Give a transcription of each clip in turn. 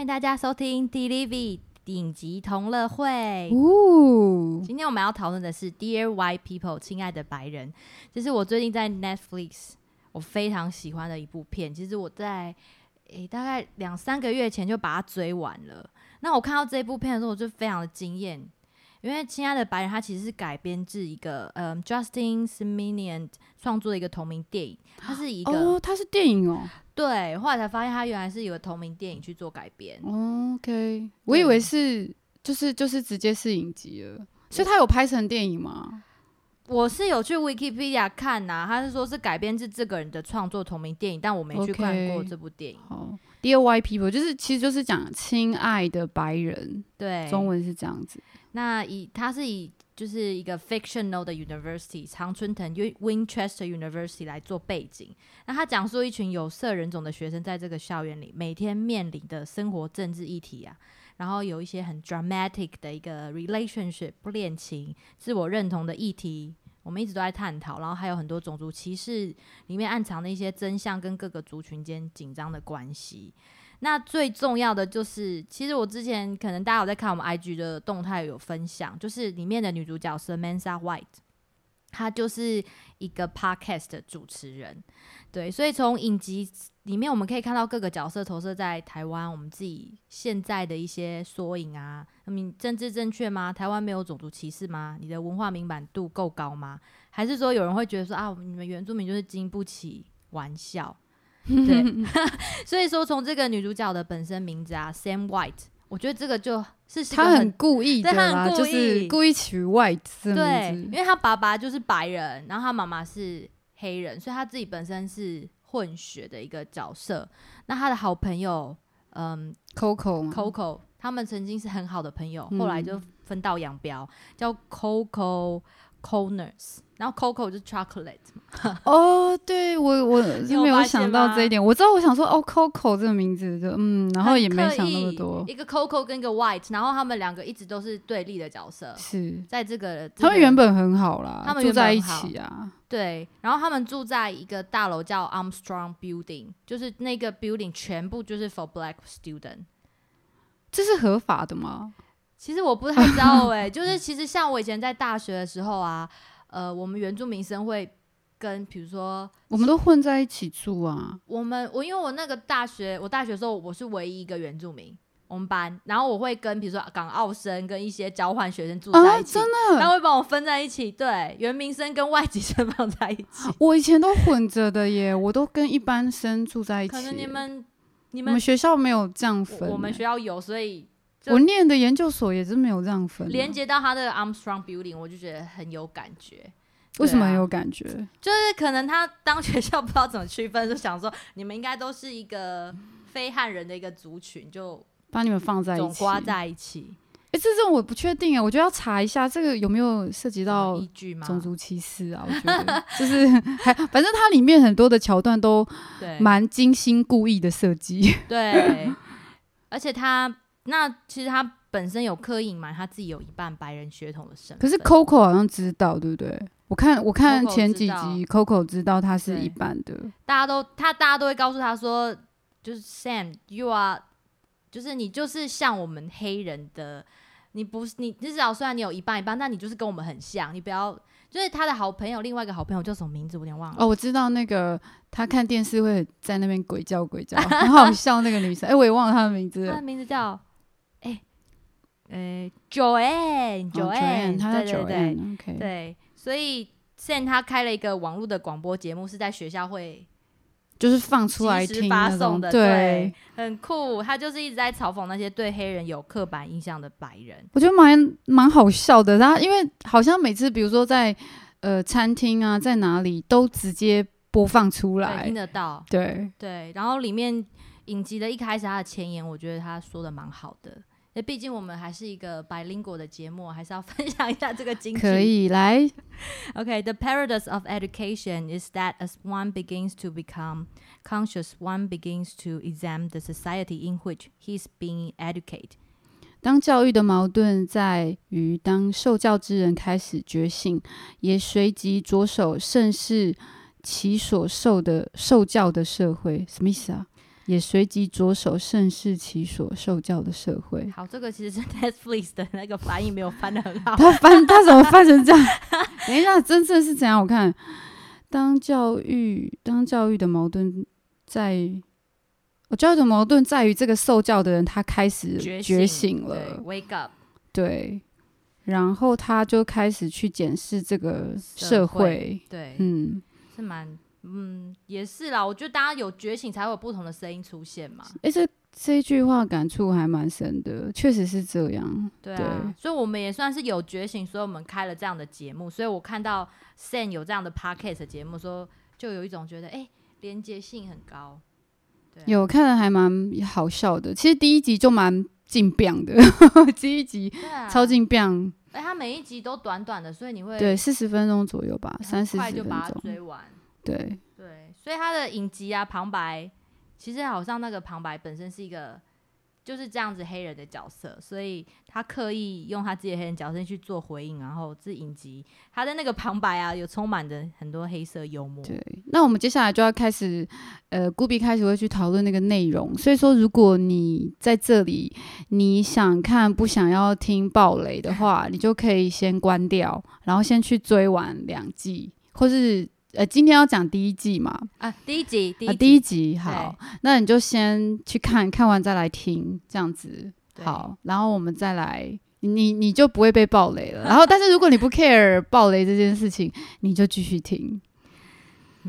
欢迎大家收听 d l v 顶级同乐会。哦，今天我们要讨论的是《Dear White People》，亲爱的白人，这是我最近在 Netflix 我非常喜欢的一部片。其实我在诶、大概两三个月前就把它追完了。那我看到这部片的时候，我就非常的惊艳，因为《亲爱的白人》它其实是改编自一个嗯 Justin Simonian 创作的一个同名电影，它是一个、哦，它是电影哦。对，后来才发现它原来是有个同名电影去做改编。哦 OK，我以为是就是就是直接是影集了，所以它有拍成电影吗？我是有去 Wikipedia 看呐、他是说是改编自这个人的创作同名电影，但我没去看过这部电影。好，Dear White People 就是其实就是讲亲爱的白人，对，中文是这样子。那以它是以就是一个 fictional 的 university 常春藤 Winchester University 来做背景。那他讲述一群有色人种的学生在这个校园里每天面临的生活政治议题啊，然后有一些很 dramatic 的一个 relationship 恋情、自我认同的议题。我们一直都在探讨，然后还有很多种族歧视里面暗藏的一些真相跟各个族群间紧张的关系。那最重要的就是，其实我之前可能大家有在看我们 IG 的动态有分享，就是里面的女主角 Samantha White，她就是一个 podcast 的主持人。对，所以从影集里面我们可以看到各个角色投射在台湾我们自己现在的一些缩影啊。那么政治正确吗？台湾没有种族歧视吗？你的文化敏感度够高吗？还是说有人会觉得说啊，你们原住民就是经不起玩笑？对，所以说从这个女主角的本身名字啊，Sam White，我觉得这个就是他很故意的就是故意取 White 这对。因为他爸爸就是白人，然后他妈妈是黑人，所以他自己本身是混血的一个角色。那他的好朋友，嗯 Coco 嘛，Coco，他们曾经是很好的朋友，嗯后来就分道扬镳，叫 Coco Corners，然后 Coco 就是 chocolate 嘛，哦，对我我 有是没有想到这一点。我知道，我想说哦，Coco 这个名字就嗯，然后也没想那么多。一个 Coco 跟一个 White，然后他们两个一直都是对立的角色，是，在这个这他们原本很好啦，他们住在一起啊。对，然后他们住在一个大楼叫 Armstrong Building，就是那个 building 全部就是 for black student。这是合法的吗？其实我不太知道哎、就是其实像我以前在大学的时候啊，呃，我们原住民生会跟比如说我们都混在一起住啊。我们我因为我那个大学我大学的时候我是唯一一个原住民。我们班，然后我会跟比如说港澳生跟一些交换学生住在啊，一起，真的他的，会帮我分在一起，对，原民生跟外籍生放在一起。我以前都混着的耶，我都跟一般生住在一起。可能你们你们学校没有这样分耶，我们学校有，所以就我念的研究所也是没有这样分啊。连接到他的 Armstrong Building，我就觉得很有感觉。为什么很有感觉？就是可能他当学校不知道怎么区分，就想说你们应该都是一个非汉人的一个族群，就把你们放在一起，总刮在一起。哎、这种我不确定哎，我觉得要查一下这个有没有涉及到依据吗？种族歧视啊？我觉得就是 还反正它里面很多的桥段都对蛮精心故意的设计。对，而且他那其实他本身有刻意隐瞒他自己有一半白人血统的身份。可是 Coco 好像知道，对不对？我看我看前几集，Coco 知道他是一半的，大家都他大家都会告诉他说，就是 Sam，you are，就是你就是像我们黑人的，你不是你至少虽然你有一半一半，但你就是跟我们很像，你不要。就是他的好朋友，另外一个好朋友叫什么名字？我有点忘了。哦，我知道那个他看电视会在那边鬼叫鬼叫，很好笑那个女生。哎、我也忘了她的名字了。他的名字叫哎呃 Joanne 哦 Joanne，她叫对对所以现在他开了一个网络的广播节目，是在学校会就是放出来听的，对，很酷。他就是一直在嘲讽那些对黑人有刻板印象的白人。我觉得蛮蛮好笑的。然后因为好像每次比如说在呃餐厅啊，在哪里都直接播放出，来听。得到，对，对。然后里面影集的一开始他的前言，我觉得他说的蛮好的。那毕竟我们还是一个 bilingual 的节目，还是要分享一下这个金句。可以来 Okay, the paradox of education is that as one begins to become conscious, one begins to examine the society in which he is being educated. 当教育的矛盾在于当受教之人开始觉醒，也随即着手审视其所受的受教的社会，什么意思啊？也随即着手盛世其所受教的社会。好，这个其实是 Netflix 的那个翻译没有翻的很好。他翻 他怎么翻成这样？等一下，真正是怎样？我看，当教育当教育的矛盾在，我教育的矛盾在于这个受教的人他开始觉觉醒醒了，，Wake up，对，然后他就开始去检视这个社会，对，嗯，是蛮，嗯，也是啦。我觉得大家有觉醒，才会有不同的声音出现嘛。诶，这这一句话感触还蛮深的，确实是这样，对啊，对所以我们也算是有觉醒，所以我们开了这样的节目。所以我看到 San 有这样的 podcast 的节目，说就有一种觉得，哎、连接性很高。有看的还蛮好笑的。其实第一集就蛮劲变的，第一集啊，超劲变，哎、它每一集都短短的，所以你会对，四十分钟左右吧，很三十分就把它钟，追完。对，对，所以他的影集啊，旁白其实好像那个旁白本身是一个就是这样子黑人的角色，所以他刻意用他自己的黑人角色去做回应，然后这影集他的那个旁白啊，有充满着很多黑色幽默。对，那我们接下来就要开始，呃，顾比开始会去讨论那个内容。所以说，如果你在这里你想看不想要听暴雷的话，你就可以先关掉，然后先去追完两季，或是呃，今天要讲第一季嘛，啊，第一集，第一啊，集，第一集好，那你就先去看看完再来听，这样子。好，然后我们再来。你你就不会被暴雷了，然后但是如果你不 care 暴雷这件事情，你就继续听。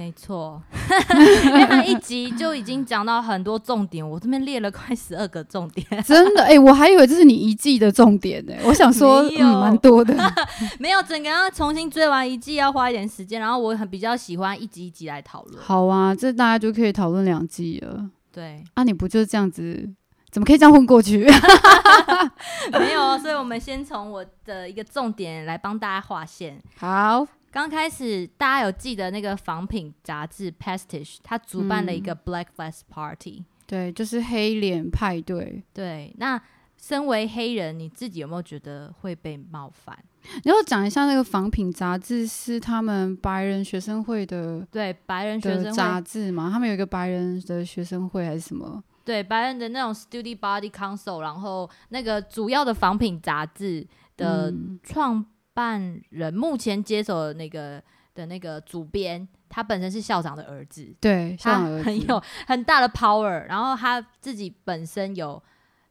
没错，因为他一集就已经讲到很多重点，我这边列了快十二个重点，真的，哎、我还以为这是你一季的重点呢、我想说，蛮多的。没有整个要重新追完一季要花一点时间，然后我很比较喜欢一集一集来讨论。好啊，这大家就可以讨论两季了。对，啊，你不就是这样子？怎么可以这样混过去？没有，所以我们先从我的一个重点来帮大家划线。好，刚开始大家有记得那个仿品杂志 Pastiche，它主办了一个 Black Fest Party、对，就是黑脸派对。对，那身为黑人，你自己有没有觉得会被冒犯？然后讲一下那个仿品杂志是他们白人学生会的对，白人学的生杂，志嘛？他们有一个白人的学生会还是什么？对白人的那种 Study Body Council，然后那个主要的仿品杂志的嗯创办人，目前接手的那个的那个主编，他本身是校长的儿子，对，他像儿子。很有很大的 power，然后他自己本身有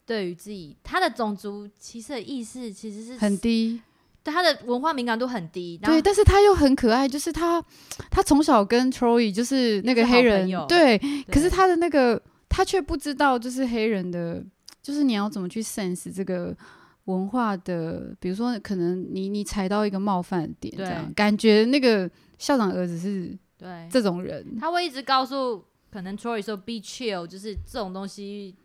对于自己他的种族歧视的意识其实是很低。对他的文化敏感度很低，对，但是他又很可爱，就是他，他从小跟 Troy 就是那个黑人对。可是他的那个，他却不知道，就是黑人的，就是你要怎么去 sense 这个文化的，比如说可能你你踩到一个冒犯点，这样感觉那个校长儿子是对这种人，他会一直告诉可能 Troy 说 be chill，就是这种东西，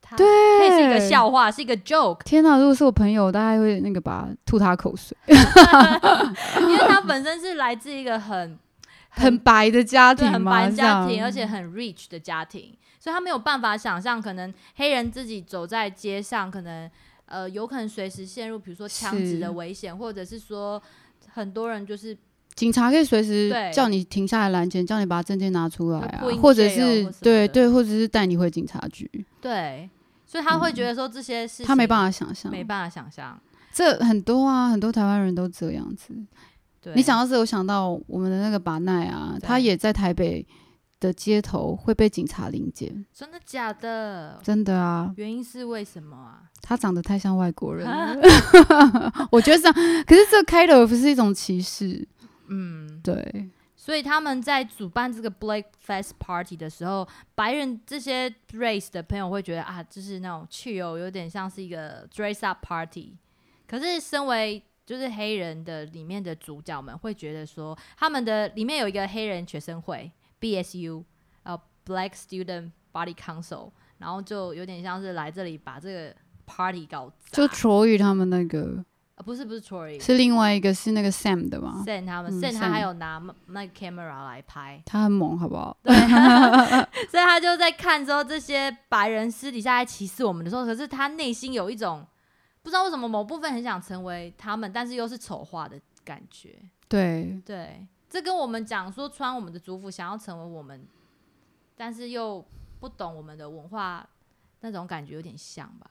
它对是一个笑话，是一个 joke，天哪！如果是我朋友，大概会那个吧，吐他口水。因为他本身是来自一个很 很白的家庭很？白的家庭，而且很 rich 的家庭，所以他没有办法想象，可能黑人自己走在街上，可能呃有可能随时陷入比如说枪支的危险，或者是说很多人就是警察可以随时叫你停下来拦截，叫你把证件拿出来啊或者是对对，或者是带你回警察局。对，所以他会觉得说这些事情他没办法，想象，没办法想象。这很多啊，很多台湾人都这样子。对，你想到这，我想到我们的那个把奈啊，他也在台北的街头会被警察临检，真的假的？真的啊，原因是为什么啊？他长得太像外国人了，我觉得这样。可是这开头不是一种歧视，嗯，对，所以他们在主办这个 Black Fest Party 的时候，白人这些 race 的朋友会觉得啊，就是那种去游有点像是一个 dress up party。可是身为就是黑人的里面的主角们会觉得说，他们的里面有一个黑人学生会 BSU，呃，Black Student Body Council，然后就有点像是来这里把这个 party 搞就砸。Troy 他们那个呃不是不是 Troy，是另外一个是那个 Sam 的吗？？Sam 他们嗯，Sam 他还有拿那个 camera 来拍。他很猛，好不好？对，所以他就在看之后，这些白人私底下在歧视我们的时候，可是他内心有一种不知道为什么某部分很想成为他们，但是又是丑化的感觉。对，对，这跟我们讲说穿我们的族服想要成为我们，但是又不懂我们的文化，那种感觉有点像吧。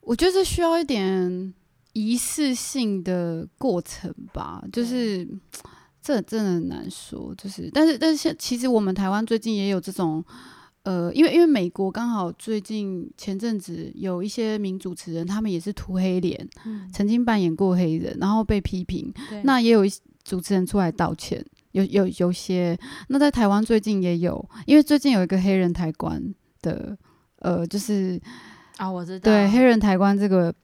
我觉得这需要一点仪式性的过程吧，就是 这真的很难说。就是，但是但是现其实我们台湾最近也有这种，呃，因为因为美国刚好最近前阵子有一些名主持人，他们也是涂黑脸，曾经扮演过黑人，然后被批评。那也有一主持人出来道歉，有有有些。那在台湾最近也有，因为最近有一个黑人抬棺的，呃，就是。啊，我知道。对，黑人抬棺这个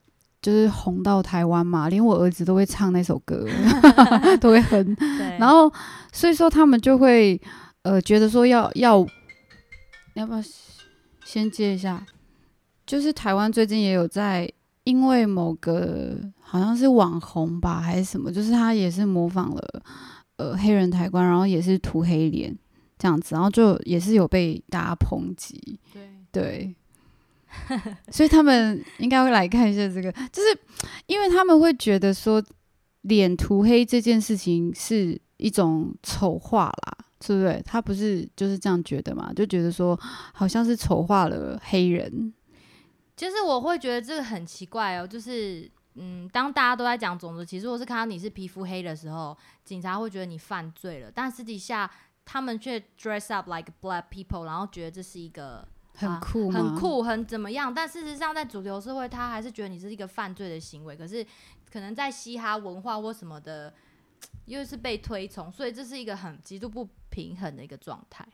就是红到台湾嘛，连我儿子都会唱那首歌，都会哼。然后，所以说他们就会呃觉得说要要，要不要先接一下？就是台湾最近也有在，因为某个好像是网红吧，还是什么，就是他也是模仿了呃黑人抬棺，然后也是涂黑脸这样子，然后就也是有被大家抨击。对对。所以他们应该会来看一下这个，就是因为他们会觉得说脸涂黑这件事情是一种丑化啦，是不是？他不是就是这样觉得嘛？就觉得说好像是丑化了黑人。其实我会觉得这个很奇怪哦，就是嗯，当大家都在讲种族歧视，或是看到你是皮肤黑的时候，警察会觉得你犯罪了，但私底下他们却 dress up like black people，然后觉得这是一个。很酷，很酷，很怎么样？但事实上，在主流社会，他还是觉得你是一个犯罪的行为。可是，可能在嘻哈文化或什么的，又是被推崇，所以这是一个很极度不平衡的一个状态。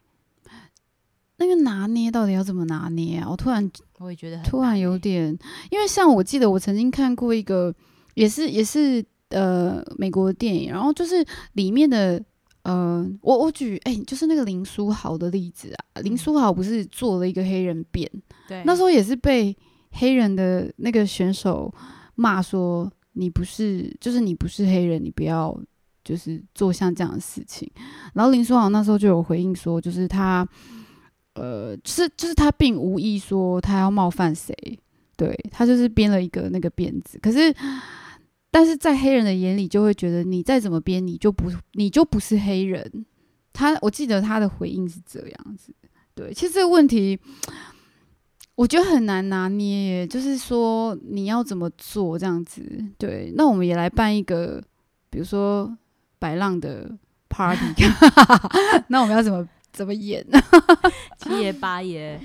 那个拿捏到底要怎么拿捏啊？我突然，我也觉得突然有点，因为像我记得我曾经看过一个，也是也是呃美国的电影，然后就是里面的。呃，我我举哎，就是那个林书豪的例子啊。林书豪不是做了一个黑人变，对，那时候也是被黑人的那个选手骂说你不是，就是你不是黑人，你不要就是做像这样的事情。然后林书豪那时候就有回应说，就是他呃，就是就是他并无意说他要冒犯谁，对他就是编了一个那个辫子，可是。但是在黑人的眼里，就会觉得你再怎么编，你就不你就不是黑人。他我记得他的回应是这样子，对，其实这个问题我觉得很难拿捏，就是说你要怎么做这样子。对，那我们也来办一个，比如说白浪的 party，那我们要怎么？怎么演？七爷八爷，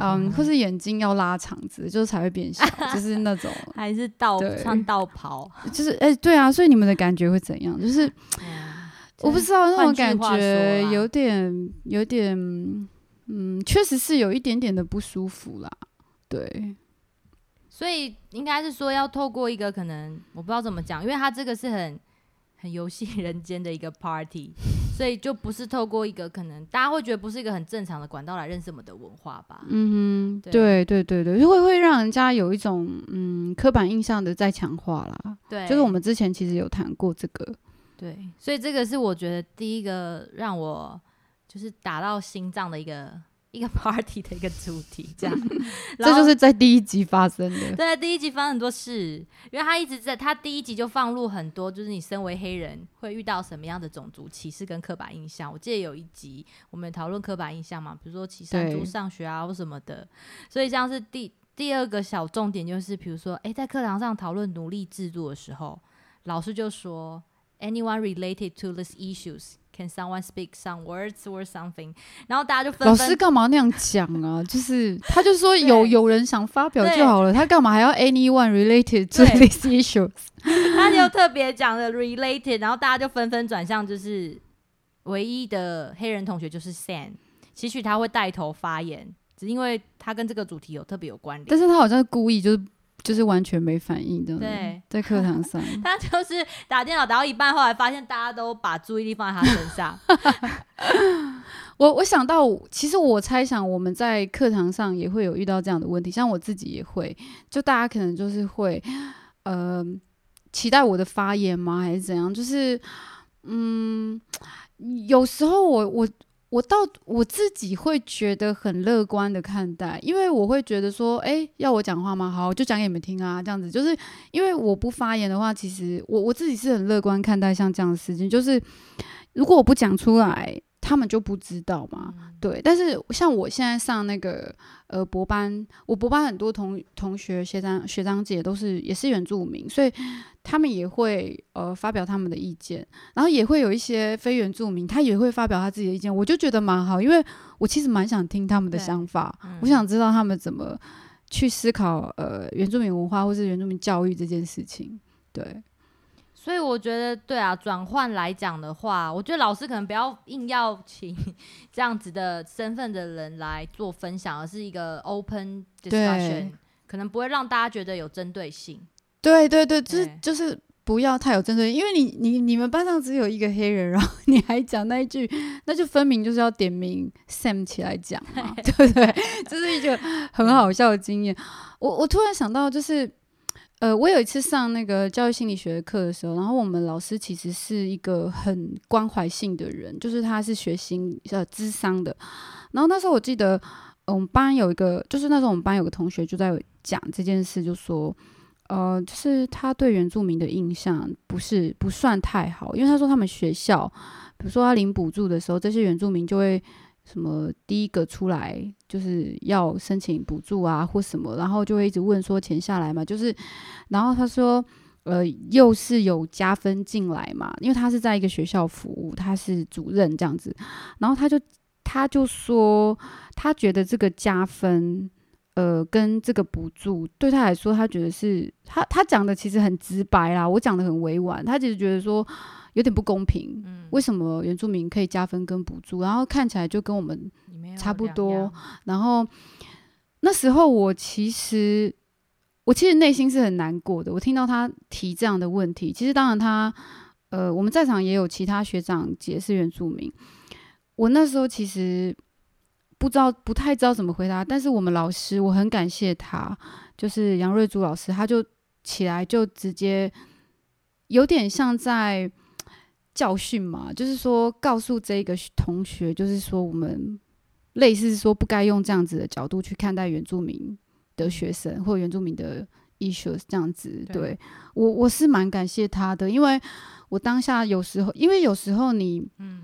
嗯，或是眼睛要拉长子，就是才会变小，就是那种，还是道穿道袍，就是哎，对啊，所以你们的感觉会怎样？就是我不知道那种感觉，有点，有点，嗯，确实是有一点点的不舒服啦。对，所以应该是说要透过一个可能，我不知道怎么讲，因为他这个是很。很游戏人间的一个 party，所以就不是透过一个可能大家会觉得不是一个很正常的管道来认识我们的文化吧？嗯哼，对对对对，就会会让人家有一种嗯刻板印象的在强化啦。对，就是我们之前其实有谈过这个。对，所以这个是我觉得第一个让我就是打到心脏的一个。一个 party 的一个主题，这样，这就是在第一集发生的。对，第一集发生很多事，因为他一直在，他第一集就放入很多，就是你身为黑人会遇到什么样的种族歧视跟刻板印象。我记得有一集我们讨论刻板印象嘛，比如说骑山猪上学啊或什么的。所以像是第第二个小重点就是，比如说，哎，在课堂上讨论奴隶制度的时候，老师就说，anyone related to these issues。Can someone speak some words or something？然后大家就分老师干嘛那样讲啊？就是他就说有有人想发表就好了，他干嘛还要 anyone related to this issue？他就特别讲的 related，然后大家就纷纷转向，就是唯一的黑人同学就是 Sam，期许他会带头发言，只因为他跟这个主题有特别有关联。但是他好像是故意就是。就是完全没反应的，对，在课堂上，他就是打电脑打到一半，后来发现大家都把注意力放在他身上。我我想到，其实我猜想我们在课堂上也会有遇到这样的问题，像我自己也会，就大家可能就是会，呃，期待我的发言吗？还是怎样？就是，嗯，有时候我我。我到我自己会觉得很乐观的看待，因为我会觉得说，哎，要我讲话吗？好，我就讲给你们听啊，这样子。就是因为我不发言的话，其实我我自己是很乐观看待像这样的事情。就是如果我不讲出来，他们就不知道嘛。嗯对，但是像我现在上那个呃博班，我博班很多同同学学长学长姐都是也是原住民，所以他们也会呃发表他们的意见，然后也会有一些非原住民，他也会发表他自己的意见，我就觉得蛮好，因为我其实蛮想听他们的想法，嗯我想知道他们怎么去思考呃原住民文化或是原住民教育这件事情。对，所以我觉得，对啊，转换来讲的话，我觉得老师可能不要硬要请 这样子的身份的人来做分享，而是一个 open discussion，可能不会让大家觉得有针对性。对对对，就是就是不要太有针对性，因为你你你们班上只有一个黑人，然后你还讲那一句，那就分明就是要点名 Sam 起来讲嘛，对不对？这是一个很好笑的经验。我我突然想到，就是呃，我有一次上那个教育心理学的课的时候，然后我们老师其实是一个很关怀性的人，就是他是学心呃智商的，然后那时候我记得。我们班有一个，就是那时候我们班有个同学就在讲这件事，就说，呃，就是他对原住民的印象不是不算太好，因为他说他们学校，比如说他领补助的时候，这些原住民就会什么第一个出来就是要申请补助啊或什么，然后就会一直问说钱下来嘛，就是，然后他说。呃，又是有加分进来嘛，因为他是在一个学校服务，他是主任这样子，然后他就他就说，他觉得这个加分，呃，跟这个补助对他来说，他觉得是他他讲的其实很直白啦，我讲的很委婉，他其实觉得说有点不公平，嗯，为什么原住民可以加分跟补助，然后看起来就跟我们，差不多。然后那时候我其实我其实内心是很难过的，我听到他提这样的问题，其实当然他呃我们在场也有其他学长姐是原住民，我那时候其实不知道不太知道怎么回答，但是我们老师我很感谢他，就是杨瑞珠老师，他就起来就直接有点像在教训嘛，就是说告诉这个同学，就是说我们类似说不该用这样子的角度去看待原住民的学生或原住民的 issues 这样子。对对我我是蛮感谢他的，因为我当下有时候，因为有时候你嗯，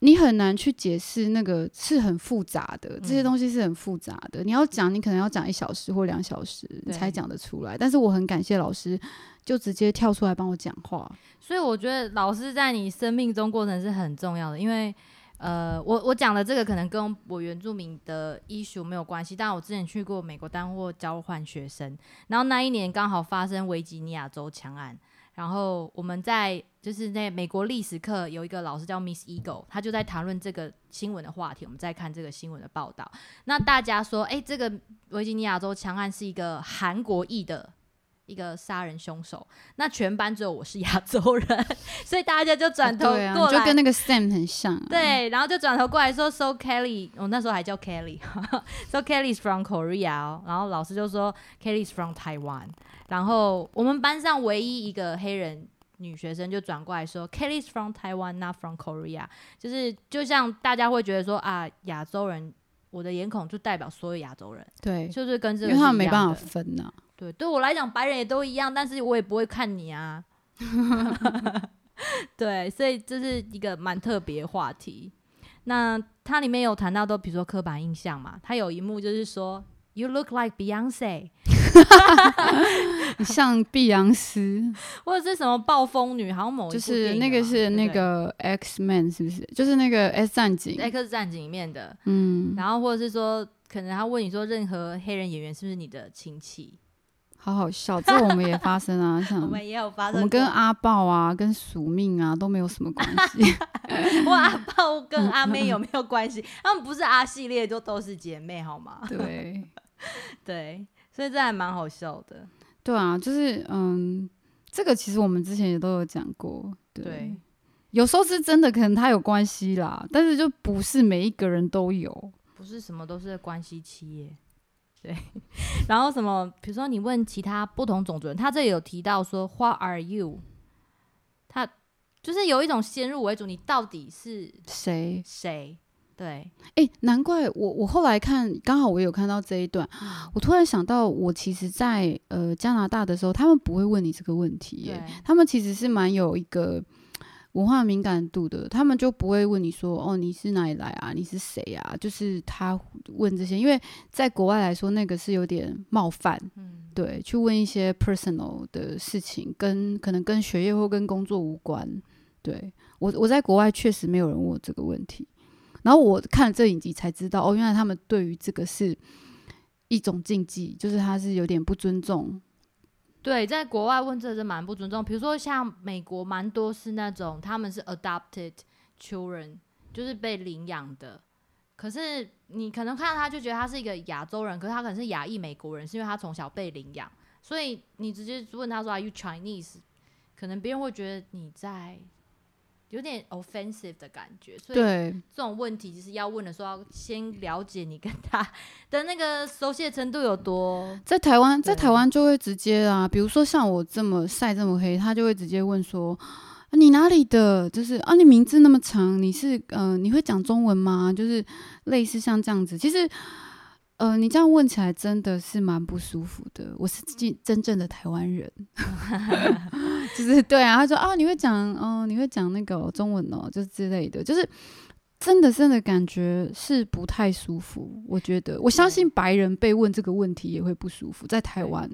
你很难去解释那个是很复杂的，这些嗯东西是很复杂的。你要讲，你可能要讲一小时或两小时你才讲得出来。但是我很感谢老师，就直接跳出来帮我讲话。所以我觉得老师在你生命中过程是很重要的，因为呃，我我讲的这个可能跟我原住民的医术没有关系，但我之前去过美国当过交换学生，然后那一年刚好发生维吉尼亚州枪案，然后我们在就是那美国历史课有一个老师叫 Miss Eagle，他就在谈论这个新闻的话题，我们在看这个新闻的报道。那大家说，哎、这个维吉尼亚州枪案是一个韩国裔的一个杀人凶手，那全班只有我是亚洲人，所以大家就转头过来，你就跟那个 Sam 很像、啊。对，然后就转头过来说，So Kelly，我那时候还叫 Kelly，So Kelly's from Korea，哦然后老师就说 Kelly's from Taiwan，然后我们班上唯一一个黑人女学生就转过来说 Kelly's from Taiwan，not from Korea，就是就像大家会觉得说啊，亚洲人，我的眼孔就代表所有亚洲人，对，就是跟这因为他个没办法分呐、对，对我来讲，白人也都一样，但是我也不会看你啊。对，所以这是一个蛮特别的话题。那它里面有谈到都，比如说刻板印象嘛，它有一幕就是说，You look like Beyonce，你像碧昂斯，或者是什么暴风女，好像某一就是那个是那个 X Man 是不是？就是那个 X 战警。X 战警里面的，嗯，然后或者是说，可能他问你说，任何黑人演员是不是你的亲戚？好好笑，这我们也发生啊，像我们也有发生，我们跟阿豹啊、跟宿命啊都没有什么关系。我，阿豹跟阿妹有没有关系？他们不是阿系列，就都是姐妹，好吗？对，对，所以这还蛮好笑的。对啊，就是嗯，这个其实我们之前也都有讲过。对，对，有时候是真的，可能他有关系啦，但是就不是每一个人都有。不是什么都是关系企业。对，然后什么，比如说你问其他不同种族人，他这里有提到说 “What are you”，他就是有一种先入为主，你到底是谁？谁？对，哎、难怪我我后来看，刚好我有看到这一段，嗯我突然想到，我其实在，呃加拿大的时候，他们不会问你这个问题耶，他们其实是蛮有一个文化敏感度的，他们就不会问你说哦你是哪里来啊，你是谁啊？就是他问这些，因为在国外来说，那个是有点冒犯，嗯，对，去问一些 personal 的事情，跟可能跟学业或跟工作无关。对我，我在国外确实没有人问我这个问题，然后我看了这影集才知道，哦，原来他们对于这个是一种禁忌，就是他是有点不尊重。对，在国外问这是蛮不尊重。比如说像美国，蛮多是那种他们是 adopted children，就是被领养的。可是你可能看到他就觉得他是一个亚洲人，可是他可能是亚裔美国人，是因为他从小被领养。所以你直接问他说 “Are you Chinese”，可能别人会觉得你在有点 offensive 的感觉。所以对，这种问题就是要问的时候，要先了解你跟他 的那个熟悉的程度有多。在台湾，在台湾就会直接啊，比如说像我这么晒这么黑，他就会直接问说。啊你哪里的？就是啊，你名字那么长，你是呃，你会讲中文吗？就是类似像这样子。其实，呃，你这样问起来真的是蛮不舒服的。我是真真正的台湾人，就是对啊。他说啊，你会讲哦、你会讲那个中文哦，就是之类的，就是真的真的感觉是不太舒服。我觉得，我相信白人被问这个问题也会不舒服，在台湾。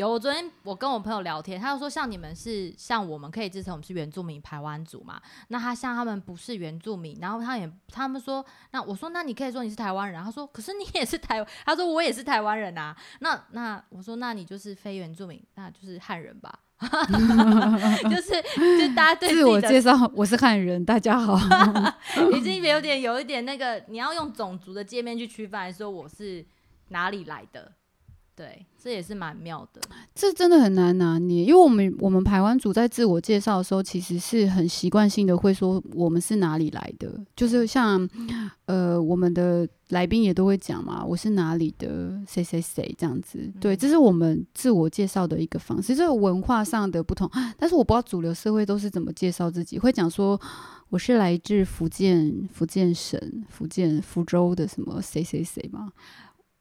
有，我昨天我跟我朋友聊天，他就说像你们是像我们可以支持我们是原住民排湾族嘛，那他像他们不是原住民，然后他也他们说，那我说那你可以说你是台湾人，他说可是你也是台，他说我也是台湾人啊，那那我说那你就是非原住民，那就是汉人吧，就是就大家对自我介绍，我是汉人，大家好。已经有点有一点那个，你要用种族的界面去区分来说我是哪里来的，对，这也是蛮妙的。这真的很难拿捏，因为我们我们台湾组在自我介绍的时候，其实是很习惯性的会说我们是哪里来的，就是像呃我们的来宾也都会讲嘛，我是哪里的谁谁谁这样子。对，这是我们自我介绍的一个方式，这个文化上的不同。但是我不知道主流社会都是怎么介绍自己，会讲说我是来自福建福建省福建福州的什么谁谁谁吗？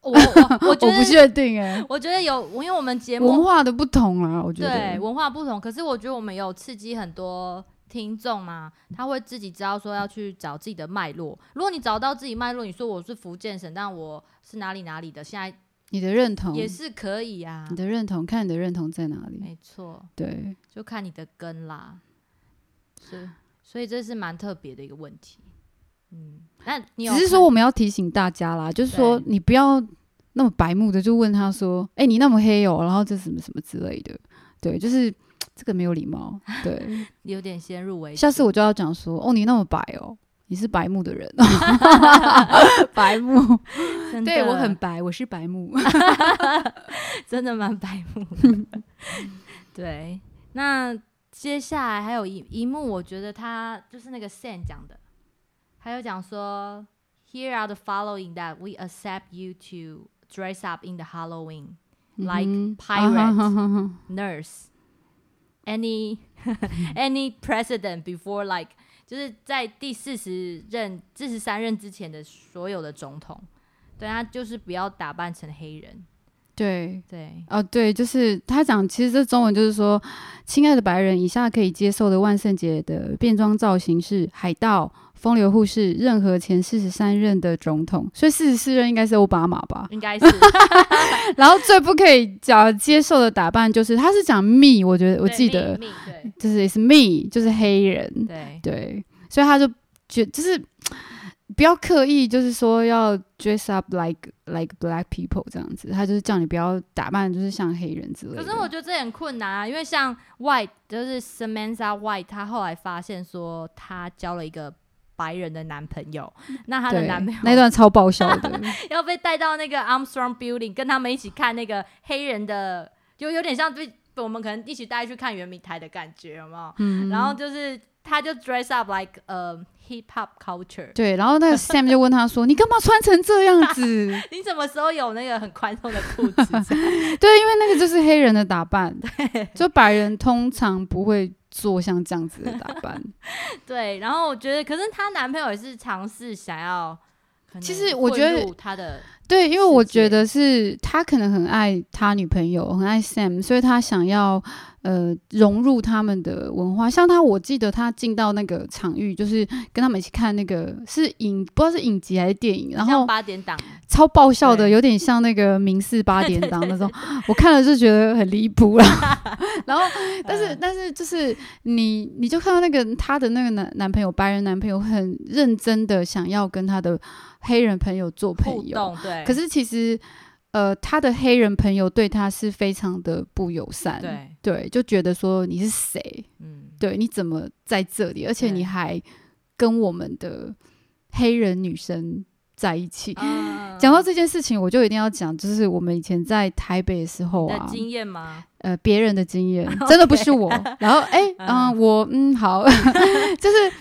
我我我 觉我不，确定哎、我觉得有，因为我们节目文化的不同啊，我觉得对文化不同，可是我觉得我们有刺激很多听众嘛，他会自己知道说要去找自己的脉络。如果你找到自己脉络，你说我是福建省，但我是哪里哪里的，现在你的认同也是可以啊你。的认同，看你的认同在哪里。没错，对，就看你的根啦。是，所以这是蛮特别的一个问题。嗯，那你有只是说我们要提醒大家啦，就是说你不要那么白目的就问他说：“哎、你那么黑哦、然后这什么什么之类的。”对，就是这个没有礼貌。对，有点先入为主，下次我就要讲说：“哦，你那么白哦、你是白目的人。”白目，真对我很白，我是白目。真的蛮白目。对，那接下来还有一一幕，我觉得他就是那个 Sam 讲的，还有讲说，Here are the following that we accept you to dress up in the Halloween like 嗯 pirate nurse any any president before like 就是在第四十任、四十三任之前的所有的总统，对他就是不要打扮成黑人， 对。对。哦，对，就是他讲，其实这中文就是说，亲爱的白人，以下可以接受的万圣节的变装造型是海盗、风流护士，任何前四十三任的总统，所以四十四任应该是奥巴马吧。应该是 然后最不可以讲接受的打扮就是，他是讲 me，我觉得我记得就是 is me，就是黑人，对对，所以他就觉就是不要刻意，就是说要 dress up like like black people 这样子，他就是叫你不要打扮，就是像黑人之类的。可是我觉得这很困难啊，因为像 White 就是 Samantha White，她后来发现说她交了一个白人的男朋友，那她的男朋友那段超爆笑的，要被带到那个 Armstrong Building，跟他们一起看那个黑人的，就有点像被我们可能一起带去看圆明台的感觉，有没有？嗯，然后就是他就 dress up like 呃、hip hop culture。对，然后那个 Sam 就问他说：“你干嘛穿成这样子 你什么时候有那个很宽松的裤子？？” 对，因为那个就是黑人的打扮，就白人通常不会做像这样子的打扮。对，然后我觉得，可是她男朋友也是尝试想要，其实我觉得他的对，因为我觉得是他可能很爱他女朋友，很爱 Sam，所以他想要呃融入他们的文化。像他，我记得他进到那个场域，就是跟他们一起看那个是影，不知道是影集还是电影，然后八点档超爆笑的，有点像那个民事八点档那种。我看了就觉得很离谱啦。然后，但是但是就是你你就看到那个她的那个男男朋友，白人男朋友很认真的想要跟他的黑人朋友做朋友，对，可是其实呃，他的黑人朋友对他是非常的不友善，对，对，就觉得说你是谁，嗯，对，你怎么在这里，而且你还跟我们的黑人女生在一起。嗯讲到这件事情，我就一定要讲，就是我们以前在台北的时候啊，经验吗？呃，别人的经验 真的不是我。然后，哎、嗯、嗯我嗯好，就是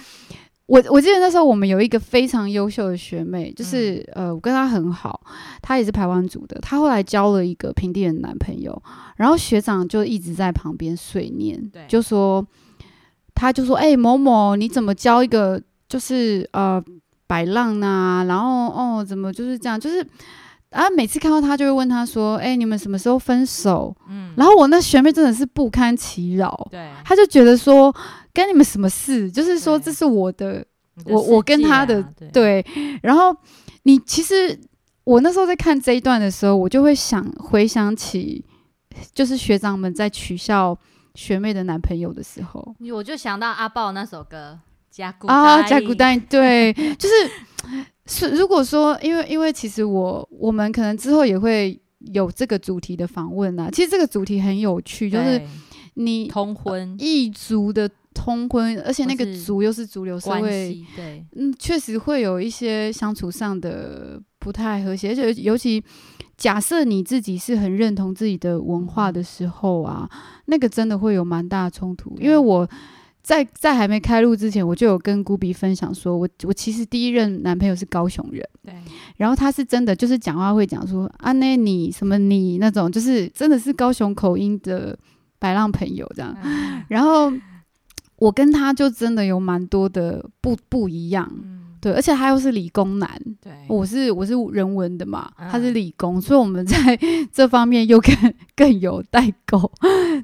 我我记得那时候我们有一个非常优秀的学妹，就是、嗯呃，我跟她很好，她也是台湾组的，她后来交了一个平地人男朋友，然后学长就一直在旁边碎念，就说，他就说，哎、某某你怎么交一个就是呃摆浪啊，然后哦怎么就是这样，就是。啊，每次看到他就会问他说：“哎、你们什么时候分手？”嗯，然后我那学妹真的是不堪其扰，对，她就觉得说跟你们什么事？就是说这是我的，我我跟他的啊对。对。然后你其实我那时候在看这一段的时候，我就会想回想起，就是学长们在取笑学妹的男朋友的时候。我就想到阿豹那首歌《加古啊，代加古代对，就是是如果说，因为因为其实我我们可能之后也会。有这个主题的访问啊，其实这个主题很有趣，就是你通婚。异族的通婚，而且那个族又是主流社会，对，嗯，确实会有一些相处上的不太和谐，而且尤其假设你自己是很认同自己的文化的时候啊，那个真的会有蛮大的冲突。因为我在在还没开录之前，我就有跟古比分享说，我我其实第一任男朋友是高雄人。对，然后他是真的，就是讲话会讲说啊，那你什么你那种，就是真的是高雄口音的白浪朋友这样。嗯然后我跟他就真的有蛮多的不不一样，嗯，对，而且他又是理工男，对，我是我是人文的嘛，嗯。他是理工，所以我们在这方面又更更有代沟。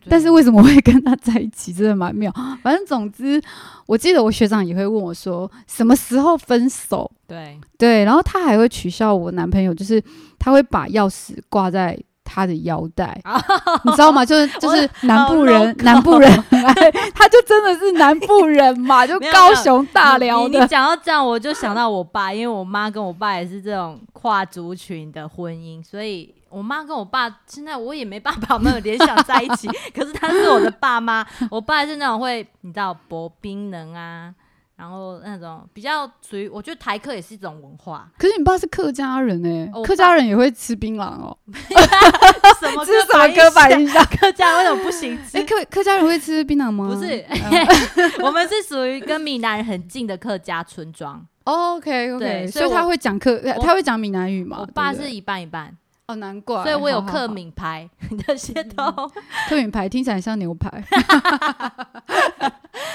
但是为什么会跟他在一起，真的蛮妙。反正总之，我记得我学长也会问我说什么时候分手，对，对，然后他还会取笑我男朋友，就是他会把钥匙挂在他的腰带，你知道吗？就是就是南部人，南部人很爱，他就真的是南部人嘛，就 高雄大你寮的。你你讲到这样，我就想到我爸，因为我妈跟我爸也是这种跨族群的婚姻，所以我妈跟我爸现在我也没办法把他们联想在一起。可是他是我的爸妈，我爸是那种会你知道薄冰能啊，然后那种比较属于，我觉得台客也是一种文化。可是你爸是客家人哎、哦客家人也会吃槟榔哦，什么 这是什么刻板印象？客家为什么不行吃？哎、客客家人会吃槟榔吗？不是嗯我们是属于跟闽南人很近的客家村庄。OK OK，对所以我所以他会讲客，我他会讲闽南语嘛？我爸是一半一半，哦，难怪，所以我有好好好克闽牌的血统。客品牌，听起来像牛排。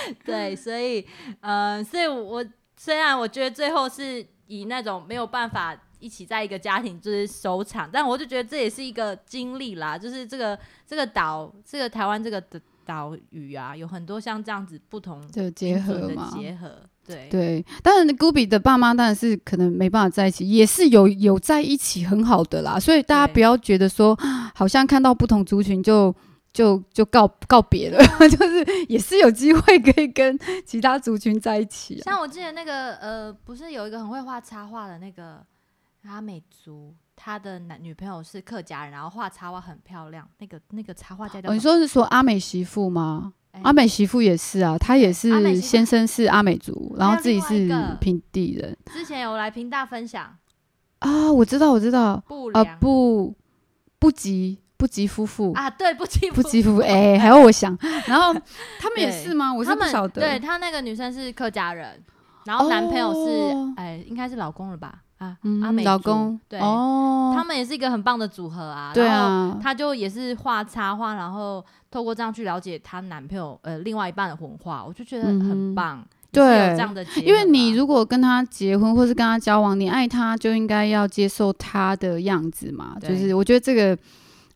对，所以，呃，所以我虽然我觉得最后是以那种没有办法一起在一个家庭就是收场，但我就觉得这也是一个经历啦，就是这个这个岛，这个台湾这个的岛屿啊，有很多像这样子不同的结合嘛，结合，对。对，当然 Gubi 的爸妈当然是可能没办法在一起，也是有有在一起很好的啦，所以大家不要觉得说 好像看到不同族群就就就告告别了，就是也是有机会可以跟其他族群在一起啊。像我记得那个呃，不是有一个很会画插画的那个阿美族，他的男女朋友是客家人，然后画插画很漂亮，那个那个插画家叫哦，你说是说阿美媳妇吗？哎阿美媳妇也是啊，她也是先生是阿美族，然后自己是平地人之前有来平大分享啊，我知道我知道，啊不良、不不吉不及夫妇。啊，对，不及不吉夫妇，哎、还要我想，然后他们也是吗？我是不晓得。对他那个女生是客家人，然后男朋友是哦哎、应该是老公了吧？啊，嗯阿美老公对，哦，他们也是一个很棒的组合啊。对啊，他就也是画插画，然后透过这样去了解她男朋友呃另外一半的文化，我就觉得很棒。对有这样的结合啊，因为你如果跟他结婚或是跟他交往，你爱他就应该要接受他的样子嘛。对就是我觉得这个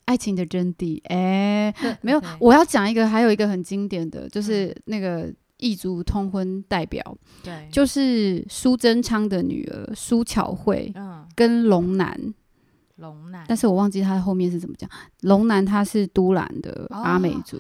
爱情的真谛。哎、对没有，我要讲一个，还有一个很经典的，就是那个异族通婚代表，对，就是苏贞昌的女儿苏巧慧嗯，跟龙南，龙男，但是我忘记他后面是怎么讲。龙南他是都兰的哦阿美族，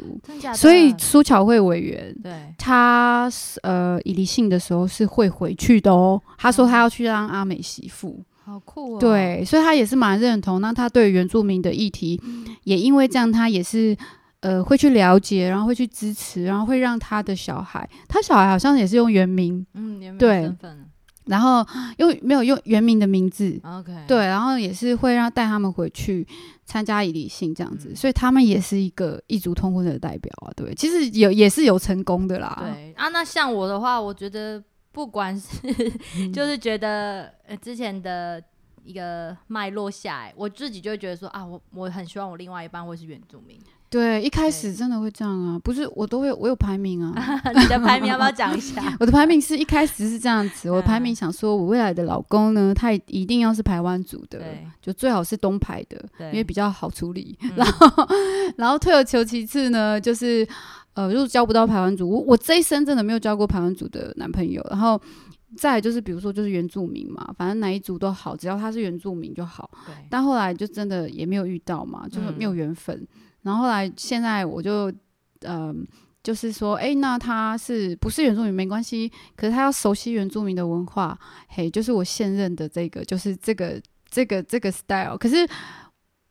所以苏巧慧委员对，他是呃以离性的时候是会回去的哦。他说他要去当阿美媳妇，好酷哦，对，所以他也是蛮认同。那他对原住民的议题，也因为这样，他也是呃会去了解，然后会去支持，然后会让他的小孩，他小孩好像也是用原名，嗯，对身份然后用没有用原名的名字。？OK，对，然后也是会让带他们回去参加以理性这样子，嗯所以他们也是一个异族通婚的代表啊。对，其实有也是有成功的啦。对啊，那像我的话，我觉得不管是嗯 就是觉得呃之前的一个脉络下来，我自己就会觉得说啊，我我很希望我另外一半会是原住民。对，一开始真的会这样啊，不是我都会我有排名啊，你的排名要不要讲一下？我的排名是一开始是这样子，我的排嗯名想说我未来的老公呢，他一定要是台湾族的，就最好是东排的，因为比较好处理。嗯然后，然后退而求其次呢，就是呃，如果交不到排湾族，我我这一生真的没有交过排湾族的男朋友。然后再来就是比如说就是原住民嘛，反正哪一族都好，只要他是原住民就好。但后来就真的也没有遇到嘛，就是没有缘分。然后后来现在我就嗯。就是说，哎、那他是不是原住民没关系，可是他要熟悉原住民的文化，嘿，就是我现任的这个，就是这个这个这个 style。可是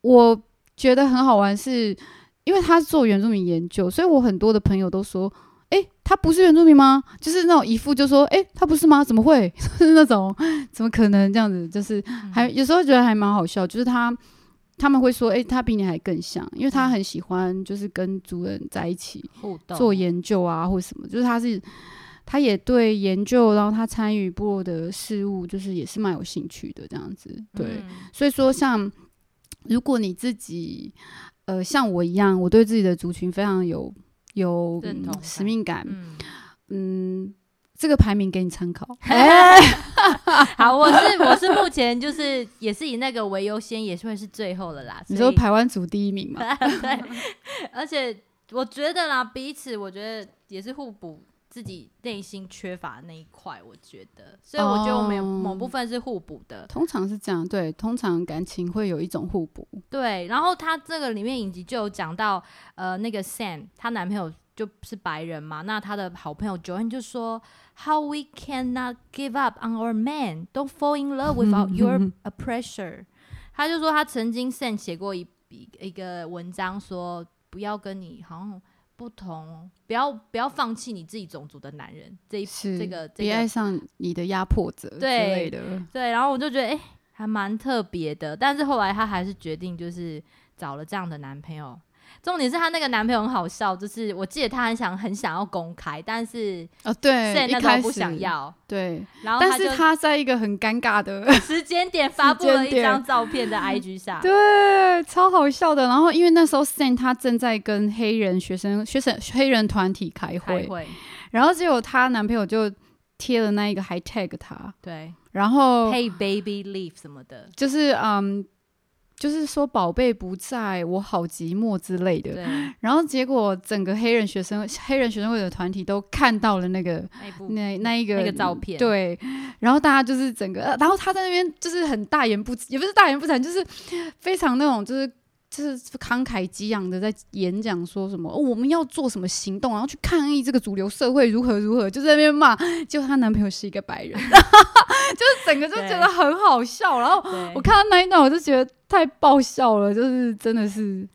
我觉得很好玩是，因为他是做原住民研究，所以我很多的朋友都说，哎、他不是原住民吗？就是那种一副就说，哎、他不是吗？怎么会？就是那种怎么可能这样子？就是还有时候觉得还蛮好笑，就是他他们会说，哎、他比你还更像，因为他很喜欢就是跟族人在一起互动做研究啊，或什么，就是他是。他也对研究，然后他参与部落的事物，就是也是蛮有兴趣的这样子。对，嗯所以说，像如果你自己呃像我一样，我对自己的族群非常有有、使命感，嗯，嗯，这个排名给你参考。哎、好，我是我是目前就是也是以那个为优先，也是会是最后的啦。你说台湾组第一名嘛？对，而且我觉得啦，彼此我觉得也是互补自己内心缺乏的那一块，我觉得，所以我觉得我们某部分是互补的。通常是这样，对，通常感情会有一种互补。对，然后他这个里面影集就有讲到，呃，那个 Sam 她男朋友就是白人嘛，那她的好朋友 Joanne 就说，How we cannot give up on our man, don't fall in love without your a pressure。他就说他曾经 Sam 写过一一一个文章说，不要跟你好像不同，不要不要放弃你自己种族的男人这一是这个这别爱上你的压迫者之对类的。对，然后我就觉得哎、诶还蛮特别的，但是后来她还是决定就是找了这样的男朋友。重点是她那个男朋友很好笑，就是我记得她很想很想要公开，但是哦，对，那时候不想要，对，然后但是就他在一个很尴尬的 时间点发布了一张照片在 IG 上，对，超好笑的。然后因为那时候 Sam 他正在跟黑人学生、学生、黑人团体开会，然后结果她男朋友就贴了那一个还 tag 她，对。然后，Hey baby leave 什么的，就是嗯，就是说宝贝不在，我好寂寞之类的。对，然后结果整个黑人学生、黑人学生会的团体都看到了那个那那那一个那个照片对，然后大家就是整个，呃然后他在那边就是很大言不，也不是大言不惭，就是非常那种就是。就是慷慨激昂的在演讲，说什么、哦、我们要做什么行动，然后去抗议这个主流社会如何如何，就在那边骂。结果她男朋友是一个白人，就是整个就觉得很好笑。然后我看到那一段，我就觉得太爆笑了，就是真的是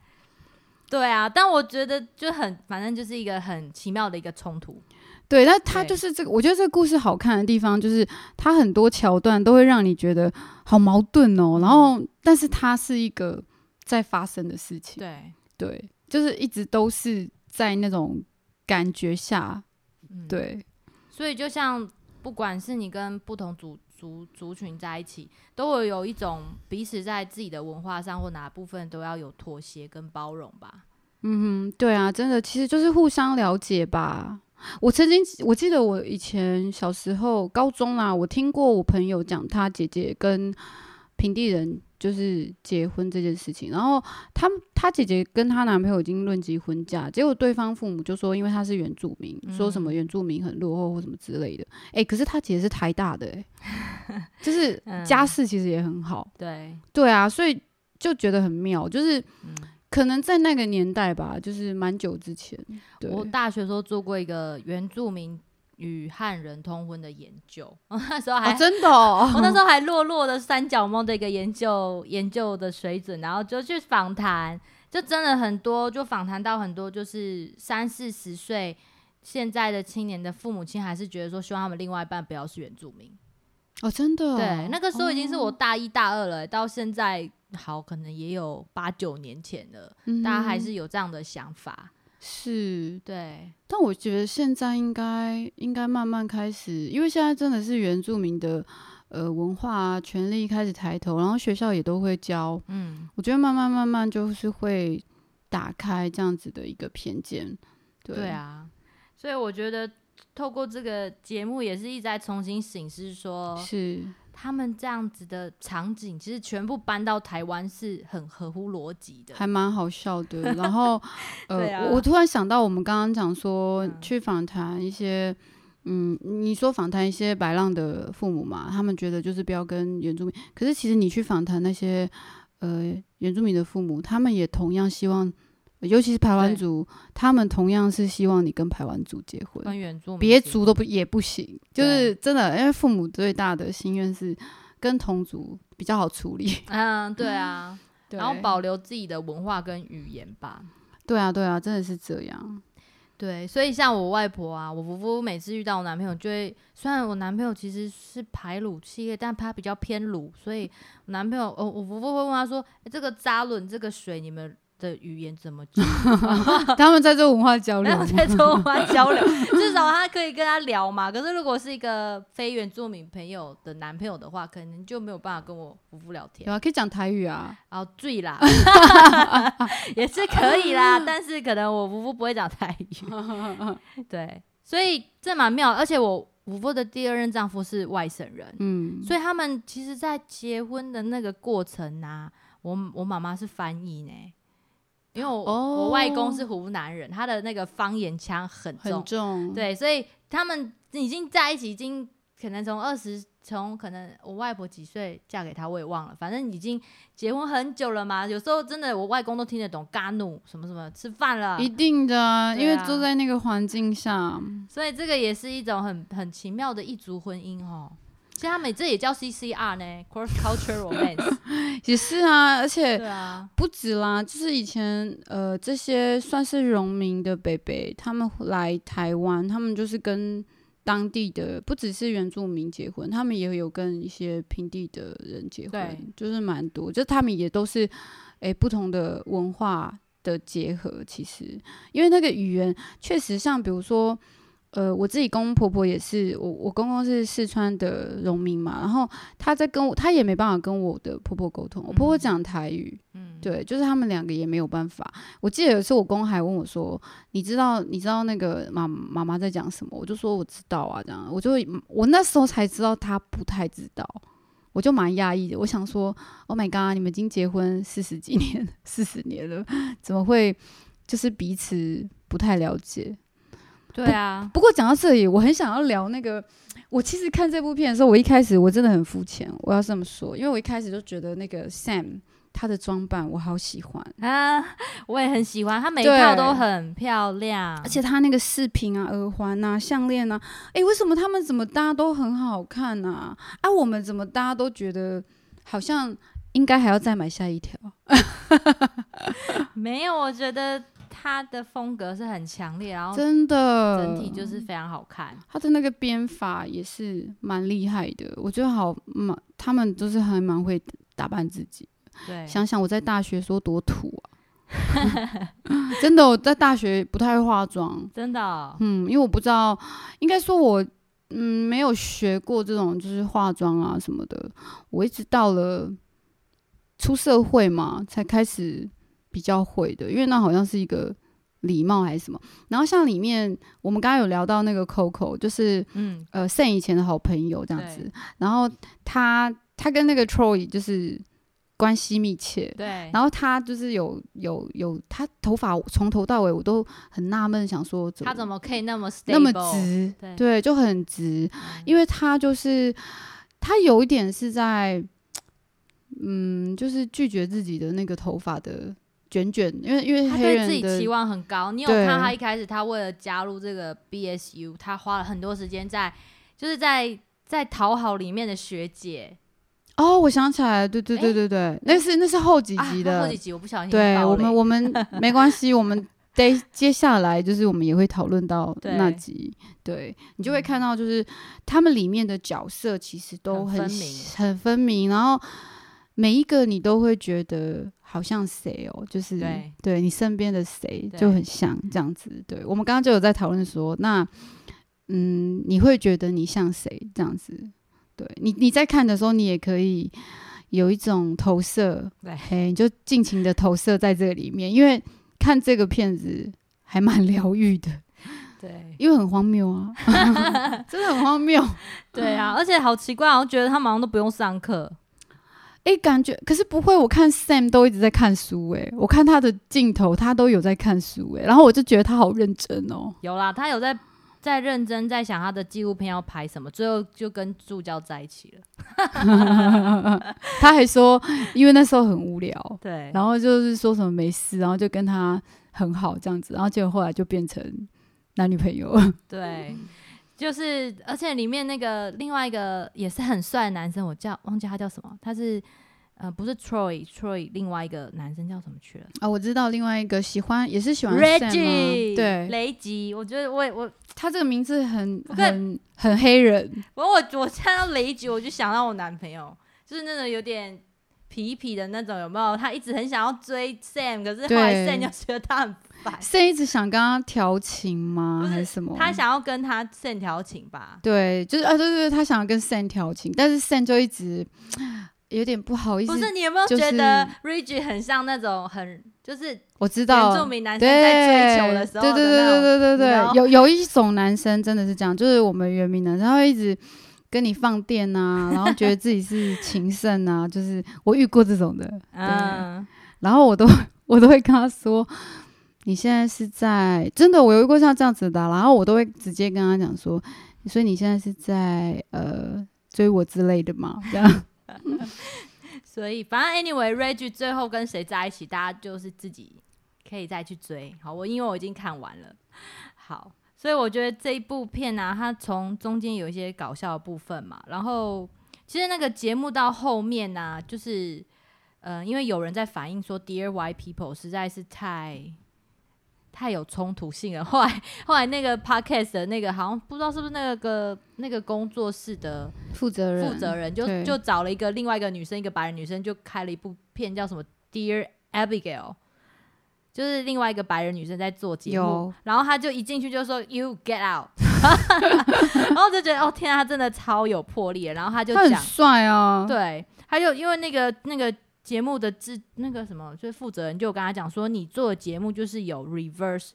对啊，但我觉得就很，反正就是一个很奇妙的一个冲突，对，但他就是这个，我觉得这个故事好看的地方就是它很多桥段都会让你觉得好矛盾哦，然后但是他是一个在发生的事情，对，对，就是一直都是在那种感觉下，嗯，对，所以就像不管是你跟不同族族族群在一起，都会有一种彼此在自己的文化上或哪部分都要有妥协跟包容吧。嗯哼，对啊，真的其实就是互相了解吧。我曾经我记得我以前小时候高中啦，我听过我朋友讲他姐姐跟平地人就是结婚这件事情，然后他他姐姐跟她男朋友已经论及婚嫁，结果对方父母就说，因为他是原住民，说什么原住民很落后或什么之类的。哎，可是他姐姐是台大的，哎，就是家世其实也很好。对对啊，所以就觉得很妙，就是可能在那个年代吧，就是蛮久之前。我大学时候做过一个原住民。与汉人通婚的研究，那时候还真的，我那时候还落落的三角梦的一个研究研究的水准，然后就去访谈，就真的很多，就访谈到很多，就是三四十岁现在的青年的父母亲，还是觉得说希望他们另外一半不要是原住民。哦，真的，对，那个时候已经是我大一大二了，到现在好可能也有八九年前了，大家还是有这样的想法。是对，但我觉得现在应该应该慢慢开始，因为现在真的是原住民的呃文化啊权利开始抬头，然后学校也都会教，嗯，我觉得慢慢慢慢就是会打开这样子的一个偏见，对啊，所以我觉得透过这个节目也是一直在重新审视说，是。他们这样子的场景，其实全部搬到台湾是很合乎逻辑的，还蛮好笑的。然后，呃，我突然想到，我们刚刚讲说去访谈一些，嗯，你说访谈一些白浪的父母嘛，他们觉得就是不要跟原住民。可是其实你去访谈那些，呃，原住民的父母，他们也同样希望。尤其是排湾族，他们同样是希望你跟排湾族结婚，跟原住别族都不也不行，就是真的，因为父母最大的心愿是跟同族比较好处理。嗯，对啊，然后保留自己的文化跟语言吧。对啊，对啊，真的是这样。对，所以像我外婆啊，我婆婆每次遇到我男朋友，就会虽然我男朋友其实是排卤企业，但他比较偏卤，所以我男朋友，哦，我婆婆会问他说：“这个扎轮，这个水，你们？”的语言怎么讲？他们在做文化交流，在做文化交流，至少他可以跟他聊嘛。可是如果是一个非原住民朋友的男朋友的话，可能就没有办法跟我夫妇聊天。有啊，可以讲台语啊，然后醉啦，也是可以啦。但是可能我夫妇不会讲台语，对，所以这蛮妙。而且我夫妇的第二任丈夫是外省人，嗯，所以他们其实，在结婚的那个过程啊，我我妈妈是翻译呢。因为我我外公是湖南人，他的那个方言腔很重，对，所以他们已经在一起，已经可能从二十，从可能我外婆几岁嫁给他，我也忘了，反正已经结婚很久了嘛。有时候真的，我外公都听得懂嘎努什么什么吃饭了，一定的，因为住在那个环境下，所以这个也是一种很很奇妙的异族婚姻哦。其实他们这也叫 CCR 呢，Cross Cultural Romance，也是啊，而且不止啦，就是以前呃这些算是农民的北北，他们来台湾，他们就是跟当地的不只是原住民结婚，他们也有跟一些平地的人结婚，就是蛮多，就他们也都是诶不同的文化的结合，其实。因为那个语言确实像比如说。呃，我自己公公婆婆也是，我我公公是四川的农民嘛，然后他在跟我，他也没办法跟我的婆婆沟通，我婆婆讲台语，嗯，对，就是他们两个也没有办法。我记得有一次我公还问我说：“你知道你知道那个妈妈妈在讲什么？”我就说：“我知道啊。”这样，我就我那时候才知道他不太知道，我就蛮讶异的。我想说：“Oh my god，你们已经结婚四十几年、四十年了，怎么会就是彼此不太了解？”对啊，不过讲到这里，我很想要聊那个。我其实看这部片的时候，我一开始我真的很肤浅，我要这么说，因为我一开始就觉得那个 Sam 他的装扮我好喜欢啊，我也很喜欢，他每一套都很漂亮，而且他那个饰品啊、耳环啊、项链啊，哎，为什么他们怎么搭都很好看呢？啊，我们怎么大家都觉得好像应该还要再买下一条？没有，我觉得。他的风格是很强烈，然后真的整体就是非常好看。他的那个编法也是蛮厉害的，我觉得好蛮，他们都是还蛮会打扮自己。对，想想我在大学说多土啊，真的我在大学不太会化妆，真的。嗯，因为我不知道，应该说我嗯没有学过这种就是化妆啊什么的，我一直到了出社会嘛才开始。比较会的，因为那好像是一个礼貌还是什么。然后像里面我们刚刚有聊到那个 Coco，就是嗯呃 Sam 以前的好朋友这样子。然后他他跟那个 Troy 就是关系密切，对，然后他就是有有有，他头发从头到尾我都很纳闷，想说怎么他怎么可以那么？那么直，对对，就很直，嗯因为他就是他有一点是在，嗯，就是拒绝自己的那个头发的卷卷，因为因为他对自己期望很高。你有看他一开始，他为了加入这个 BSU，他花了很多时间在，就是在在讨好里面的学姐哦，我想起来了，对对对对对，那是那是后几啊集的，后几集我不小心对我们我 们没关系，我们得接下来就是我们也会讨论到那集，对你就会看到就是他们里面的角色其实都很很分明，然后每一个你都会觉得好像谁哦，就是对你身边的谁就很像这样子。对我们刚刚就有在讨论说，那嗯，你会觉得你像谁这样子？对你你在看的时候，你也可以有一种投射，对嘿，你就尽情的投射在这个里面，因为看这个片子还蛮疗愈的，对因为很荒谬啊，真的很荒谬。对啊，而且好奇怪，我觉得他们好像都不用上课。哎、感觉可是不会，我看 Sam 都一直在看书、哎，我看他的镜头，他都有在看书、哎，然后我就觉得他好认真哦。有啦，他有在在认真在想他的纪录片要拍什么，最后就跟助教在一起了。他还说，因为那时候很无聊，对，然后就是说什么没事，然后就跟他很好这样子，然后结果后来就变成男女朋友了。对，就是而且里面那个另外一个也是很帅的男生，我叫忘记他叫什么，他是呃不是 Troy，Troy 另外一个男生叫什么去了啊，我知道另外一个喜欢也是喜欢？Reggie，对雷吉，我觉得我也我他这个名字很很很黑人，我我我看到雷吉，我就想到我男朋友，就是那种有点痞痞的那种，有没有？他一直很想要追 Sam，可是后来 Sam 就觉得他很烦，Sam 一直想跟他调情吗？还是什么？他想要跟他 Sam 调情吧？对，就是啊，对对对，他想要跟 Sam 调情，但是 Sam 就一直 有点不好意思。不是，你有没有就觉得是 Reggie 很像那种很就是我知道，原住民男生对，在追求的时候对对对对对对对，有有一种男生真的是这样，就是我们原民男生，他会一直跟你放电啊，然后觉得自己是情圣啊，就是我遇过这种的，嗯，然后我都我都会跟他说，你现在是在真的，我有遇过像这样子的、然后我都会直接跟他讲说，所以你现在是在呃追我之类的嘛，这样。所以反正 anyway，Rage 最后跟谁在一起，大家就是自己可以再去追。好，我因为我已经看完了，好，所以我觉得这一部片呢、它从中间有一些搞笑的部分嘛，然后其实那个节目到后面呢、就是呃，因为有人在反映说，Dear White People 实在是太。太有冲突性了。后来，后来那个 podcast 的那个好像不知道是不是那个那个工作室的负责人，负责人就就找了一个另外一个女生，一个白人女生，就开了一部片叫什么《Dear Abigail》，就是另外一个白人女生在做节目，然后她就一进去就说 “You get out”，然后就觉得哦天啊，她真的超有魄力，然后她就他很讲，帅啊，对，他就因为那个那个节目的制那个什么，就是负责人就跟他讲说，你做的节目就是有 reverse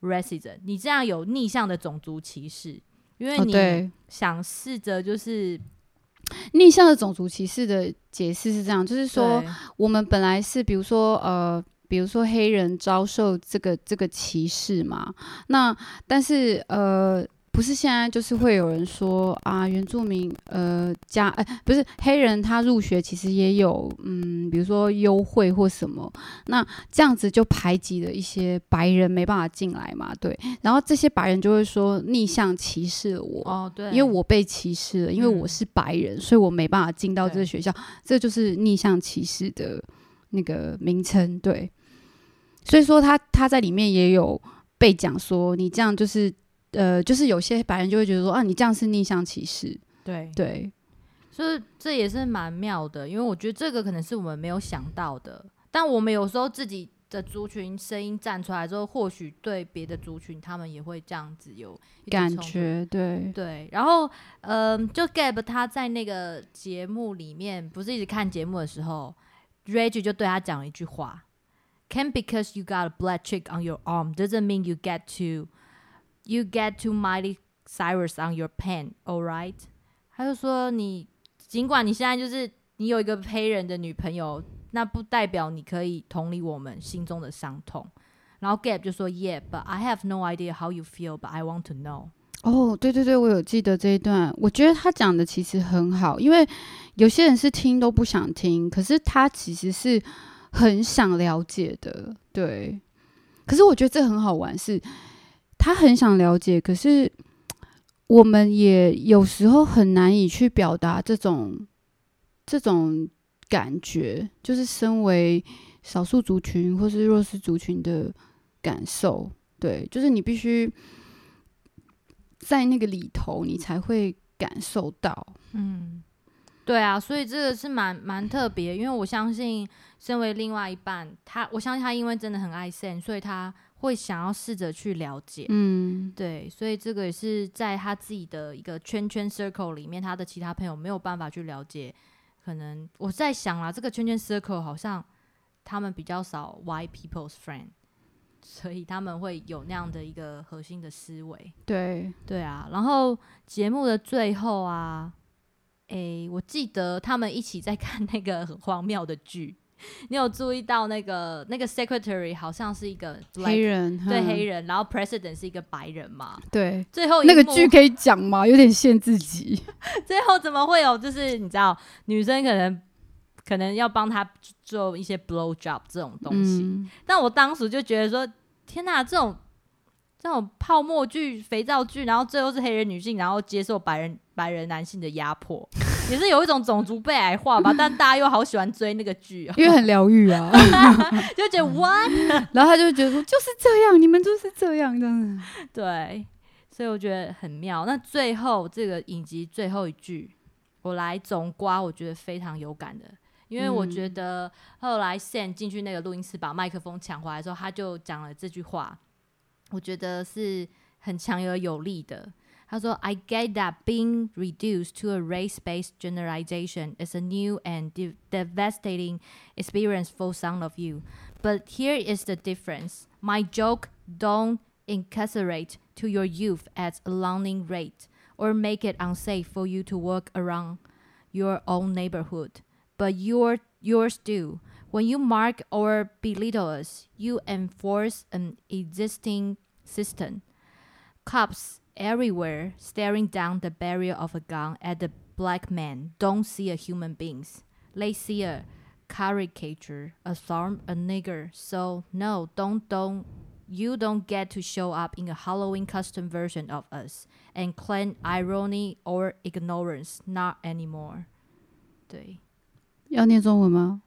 racism，你这样有逆向的种族歧视，因为哦，你，想试着就是逆向的种族歧视的解释是这样，就是说我们本来是比如说呃，比如说黑人遭受这个这个歧视嘛，那但是呃。不是现在就是会有人说啊，原住民呃加哎、不是黑人他入学其实也有嗯，比如说优惠或什么，那这样子就排挤了一些白人没办法进来嘛，对，然后这些白人就会说逆向歧视了我，哦对，因为我被歧视了，因为我嗯。是白人，所以我没办法进到这个学校，这就是逆向歧视的那个名称。对，所以说他他在里面也有被讲说，你这样就是呃，就是有些白人就会觉得说啊，你这样是逆向歧视。对。对，所以这也是蛮妙的，因为我觉得这个可能是我们没有想到的，但我们有时候自己的族群声音站出来之后，或许对别的族群他们也会这样子有感觉对。对，然后嗯、就 Gab 他在那个节目里面，不是一直看节目的时候，Reggie 就对他讲了一句话：“Can because you got a black chick on your arm doesn't mean you get to you get to Miley Cyrus on your pen, all right？” 他就说你尽管你现在就是你有一个黑人的女朋友，那不代表你可以同理我们心中的伤痛。然后 Gap 就说，Yeah，but I have no idea how you feel，but I want to know。哦，对对对，我有记得这一段。我觉得他讲的其实很好，因为有些人是听都不想听，可是他其实是很想了解的。对，可是我觉得这很好玩，是他很想了解，可是我们也有时候很难以去表达这种这种感觉，就是身为少数族群或是弱势族群的感受。对，就是你必须。在那个里头，你才会感受到。嗯，对啊，所以这个是蛮蛮特别，因为我相信，身为另外一半，他我相信他因为真的很爱 Sen，所以他会想要试着去了解。嗯，对，所以这个也是在他自己的一个圈圈 circle 里面，他的其他朋友没有办法去了解。可能我在想啊，这个圈圈 circle 好像他们比较少 white people's friend。所以他们会有那样的一个核心的思维，对对啊。然后节目的最后啊，诶，我记得他们一起在看那个很荒谬的剧，你有注意到那个那个 secretary 好像是一个黑人，对黑人，然后 president 是一个白人嘛？对。最后那个剧可以讲吗？有点限自己。最后怎么会有？就是你知道，女生可能。可能要帮他做一些 blow job 这种东西，但我当时就觉得说，天哪，这种这种泡沫剧、肥皂剧，然后最后是黑人女性，然后接受白人白人男性的压迫，也是有一种种族被矮化吧。但大家又好喜欢追那个剧，因为很疗愈啊，就觉得 what，然后他就觉得说就是这样，你们就是这样的，对，所以我觉得很妙。那最后这个影集最后一句，我来总刮，我觉得非常有感的。因为我觉得后来 Sam 进去那个录音室把麦克风抢回来的时候，他就讲了这句话，我觉得是很强而有力的。他说：“I get that being reduced to a race-based generalization is a new and devastating experience for some of you, but here is the difference. My joke don't incarcerate to your youth at a alarming rate or make it unsafe for you to walk around your own neighborhood.” but your yours do. When you mark or belittle us, you enforce an existing system. Cops everywhere staring down the barrel of a gun at the black man don't see a human beings. They see a caricature, a thorn, a nigger. So no, don't don't you don't get to show up in a Halloween custom version of us and claim irony or ignorance. Not anymore. 对。要念中文吗？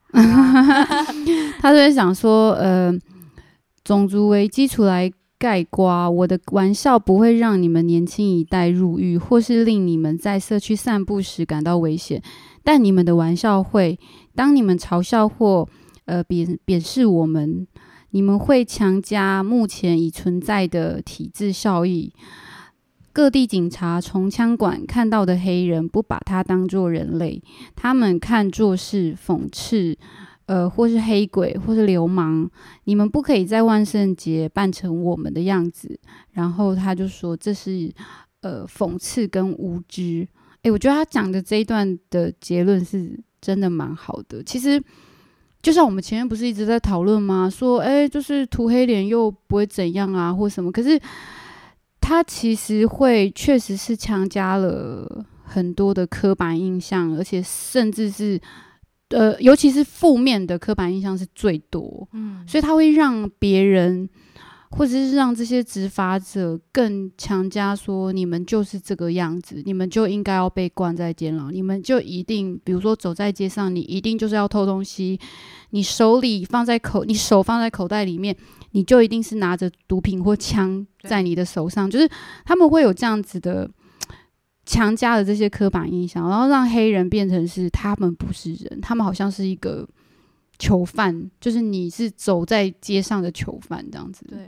他在想说，呃，种族为基础来 盖瓜，我的玩笑不会让你们年轻一代入狱，或是令你们在社区散步时感到危险。但你们的玩笑会，当你们嘲笑或呃贬贬视我们，你们会强加目前已存在的体制效益。各地警察从枪管看到的黑人，不把他当作人类，他们看作是讽刺，呃，或是黑鬼，或是流氓。你们不可以在万圣节扮成我们的样子。然后他就说这是呃讽刺跟无知。诶，我觉得他讲的这一段的结论是真的蛮好的。其实就像我们前面不是一直在讨论吗？说诶，就是涂黑脸又不会怎样啊，或什么？可是。他其实会确实是强加了很多的刻板印象，而且甚至是，呃，尤其是负面的刻板印象是最多。嗯，所以他会让别人，或者是让这些执法者更强加说，你们就是这个样子，你们就应该要被关在监牢，你们就一定，比如说走在街上，你一定就是要偷东西，你手里放在口，你手放在口袋里面。你就一定是拿着毒品或枪在你的手上，就是他们会有这样子的强加了这些刻板印象，然后让黑人变成是他们不是人，他们好像是一个囚犯，就是你是走在街上的囚犯这样子。对。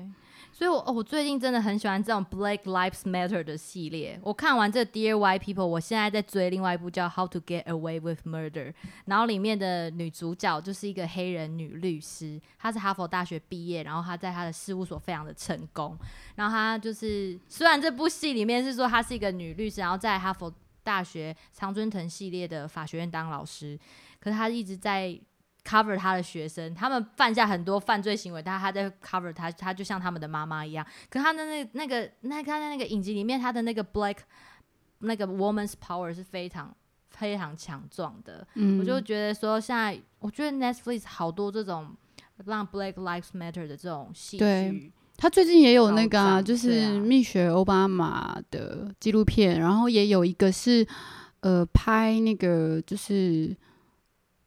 所以，我我最近真的很喜欢这种 Black Lives Matter 的系列。我看完这 Dear White People，我现在在追另外一部叫 How to Get Away with Murder，然后里面的女主角就是一个黑人女律师，她是哈佛大学毕业，然后她在她的事务所非常的成功。然后她就是虽然这部戏里面是说她是一个女律师，然后在哈佛大学常春藤系列的法学院当老师，可是她一直在 cover 他的学生，他们犯下很多犯罪行为，但他在 cover 他，他就像他们的妈妈一样。可他的那那个那他在那个影集里面，他的那个 black 那个 woman's power 是非常非常强壮的。嗯，我就觉得说，现在我觉得 Netflix 好多这种让 Black Lives Matter 的这种戏对剧，他最近也有那个啊，就是蜜雪奥巴马的纪录片，然后也有一个是呃拍那个就是，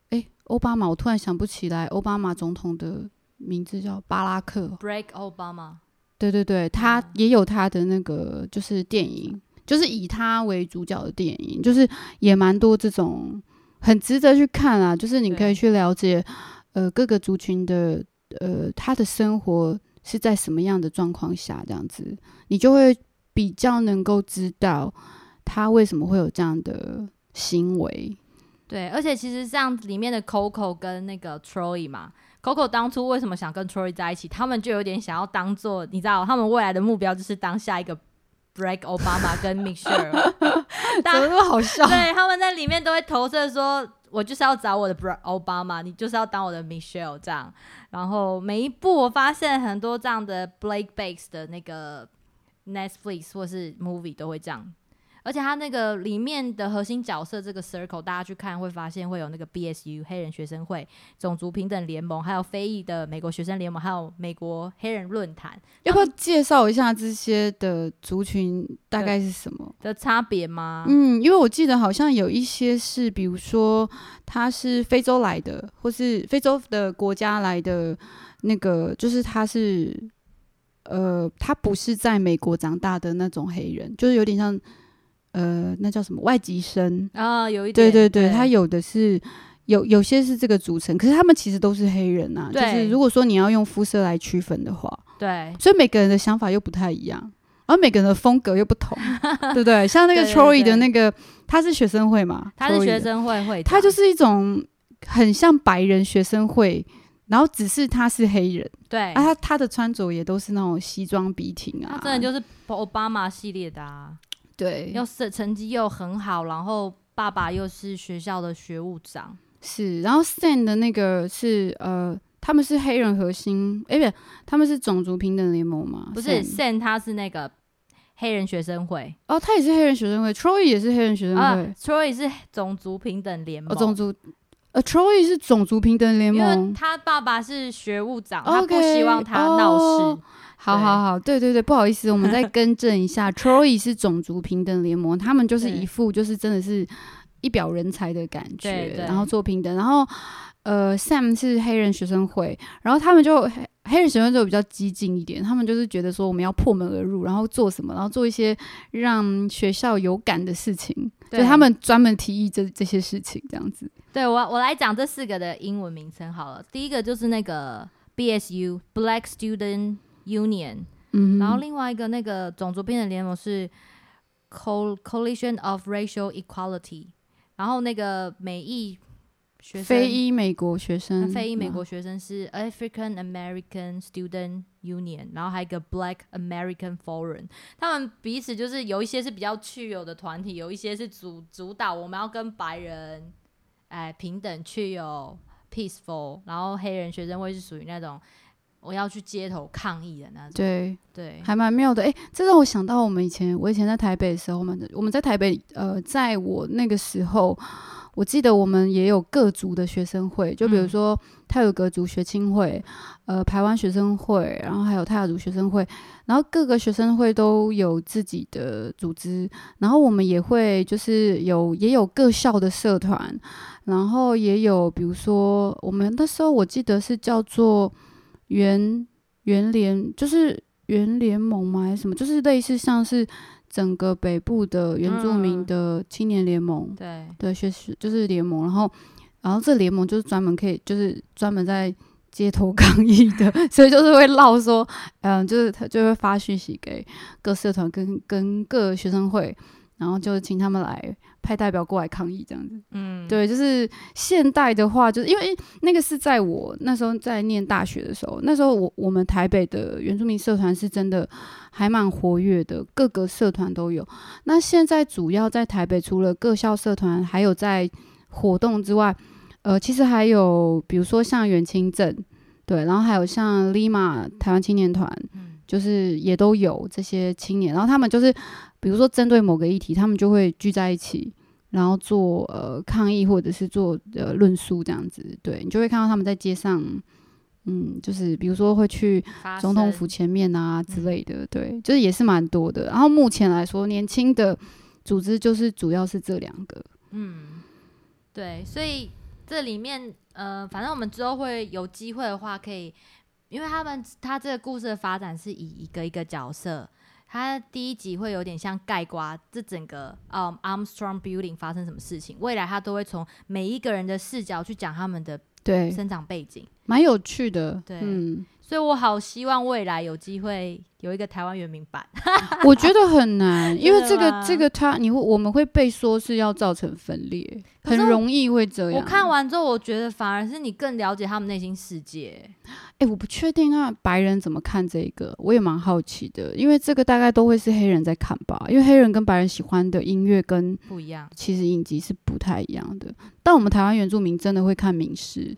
哎，奥巴马，我突然想不起来奥巴马总统的名字叫巴拉克，Break Obama，对对对，他啊也有他的那个就是电影，就是以他为主角的电影，就是也蛮多这种很值得去看啊，就是你可以去了解呃各个族群的呃他的生活是在什么样的状况下，这样子你就会比较能够知道他为什么会有这样的行为。对，而且其实像里面的 Coco 跟那个 Troy 嘛，Coco 当初为什么想跟 Troy 在一起？他们就有点想要当做，你知道，他们未来的目标就是当下一个 Break Obama 跟 Michelle，怎么那么好笑？对，他们在里面都会投射说，我就是要找我的 Barack Obama，你就是要当我的 Michelle 这样。然后每一部我发现很多这样的 Blake Base 的那个 Netflix 或是 movie 都会这样。而且它那个里面的核心角色这个 circle，大家去看会发现会有那个 BSU 黑人学生会、种族平等联盟，还有非裔的美国学生联盟，还有美国黑人论坛要不要介绍一下这些的族群大概是什么？的差别吗？嗯，因为我记得好像有一些是，比如说他是非洲来的，或是非洲的国家来的，那个就是他是，呃，他不是在美国长大的那种黑人，就是有点像，呃，那叫什么？外籍生。啊、有一点，对对对，他有的是有有些是这个组成，可是他们其实都是黑人啊。就是如果说你要用肤色来区分的话，对。所以每个人的想法又不太一样，而每个人的风格又不同，对不对？像那个 Troy 的那个，他是学生会嘛，他是学，生会会长，他就是一种很像白人学生会，然后只是他是黑人，对。啊，他他的穿着也都是那种西装笔挺啊，他真的就是奥巴马系列的啊，对，又是成绩又很好，然后爸爸又是学校的学务长，是，然后 Stan 的那个是呃。他们是黑人核心，哎、不是，他们是种族平等联盟吗？不是 Sen 他是那个黑人学生会哦，他也是黑人学生会，Troy 也是黑人学生啊会，，Troy 是种族平等联盟，哦，种族，呃，Troy 是种族平等联盟因为盟，他爸爸是学务长，他不希望他闹事。哦好好好，对对对，不好意思，我们再 更正一下，Troy 是种族平等联盟，他们就是一副就是真的是一表人才的感觉，然后做平等，然后呃，Sam 是黑人学生会，然后他们就黑黑人学生就比较激进一点，他们就是觉得说我们要破门而入，然后做什么，然后做一些让学校有感的事情，就对他们专门提议这这些事情这样子。对我我来讲这四个的英文名称好了，第一个就是那个 BSU Black Student Union，、嗯，然后另外一个那个种族平等联盟是 Co Coalition of Racial Equality，然后那个美裔学生非裔美国学生，非裔美嗯。国学生是 African American Student Union，然后还有一个 Black American Forum，他们彼此就是有一些是比较去有的团体，有一些是主主导我们要跟白人哎平等去有 peaceful，然后黑人学生会是属于那种我要去街头抗议的那种，对。对。还蛮妙的，诶，这让我想到我们以前，我以前在台北的时候，我们我们在台北，呃，在我那个时候，我记得我们也有各族的学生会，就比如嗯。说泰鲁格族学青会，呃，台湾学生会，然后还有泰雅族学生会，然后各个学生会都有自己的组织，然后我们也会就是有也有各校的社团，然后也有比如说我们那时候我记得是叫做原原联，就是原联盟吗？还是什么？就是类似像是整个北部的原住民嗯的青年联盟对对学士，就是联盟。然后，然后这联盟就是专门可以，就是专门在街头 抗议的，所以就是会唠说，嗯，就是他就会发讯息给各社团跟跟各学生会。然后就请他们来派代表过来抗议这样子。嗯，对，就是现代的话，就是因为那个是在我那时候在念大学的时候，那时候我我们台北的原住民社团是真的还蛮活跃的，各个社团都有。那现在主要在台北，除了各校社团还有在活动之外，呃，其实还有比如说像远清镇，对，然后还有像 Lima 台湾青年团，嗯就是也都有这些青年，然后他们就是比如说针对某个议题，他们就会聚在一起。然后做呃抗议或者是做呃论述这样子，对你就会看到他们在街上，嗯，就是比如说会去总统府前面啊之嗯类的，对，就是也是蛮多的。然后目前来说，年轻的组织就是主要是这两个，嗯，对，所以这里面呃，反正我们之后会有机会的话，可以，因为他们他这个故事的发展是以一个一个角色，他第一集会有点像盖瓜这整个嗯 Armstrong Building 发生什么事情，未来他都会从每一个人的视角去讲他们的对，生长背景，蛮有趣的。对。嗯，所以我好希望未来有机会有一个台湾原名版，我觉得很难，因为这个这个他你会我们会被说是要造成分裂，很容易会这样。我看完之后，我觉得反而是你更了解他们内心世界。哎、我不确定那白人怎么看这个，我也蛮好奇的，因为这个大概都会是黑人在看吧，因为黑人跟白人喜欢的音乐跟不一样，其实影集是不太一样的。但我们台湾原住民真的会看民视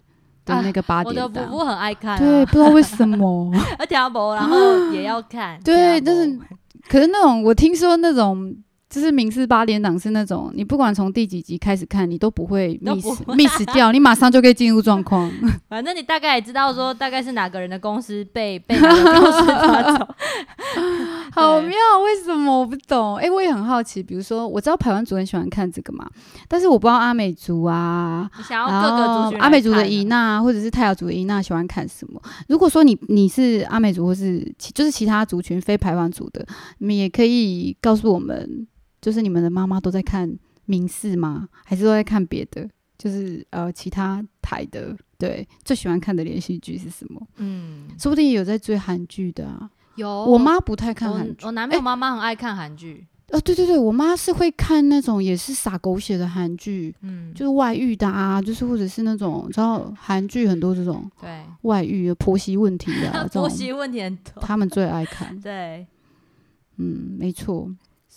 的那个八啊我点档，的伯父很爱看、啊，对，不知道为什么。而且阿伯，然后也要看，对但是可是那种我听说那种。就是民视八点档是那种，你不管从第几集开始看，你都不会 miss 不 miss 掉，你马上就可以进入状况。反正你大概也知道说 大概是哪个人的公司被被哪个公司抓走，好妙，为什么我不懂？哎、我也很好奇。比如说，我知道台湾族很喜欢看这个嘛，但是我不知道阿美族啊，你想要然各个后族群阿美族的伊娜或者是泰雅族的伊娜喜欢看什么？如果说你你是阿美族或是其就是其他族群非排湾族的，你们也可以告诉我们，就是你们的妈妈都在看民视吗？还是都在看别的？就是呃其他台的，对，最喜欢看的连续剧是什么？嗯，说不定也有在追韩剧的啊。有。我妈不太看韩剧，我男朋友妈妈很爱看韩剧，哦，对对对，我妈是会看那种也是撒狗血的韩剧，嗯，就是外遇的啊，就是或者是那种，你知道韩剧很多这种对，外遇、婆媳问题啊，这种。婆媳问题很多，他们最爱看。对，嗯，没错，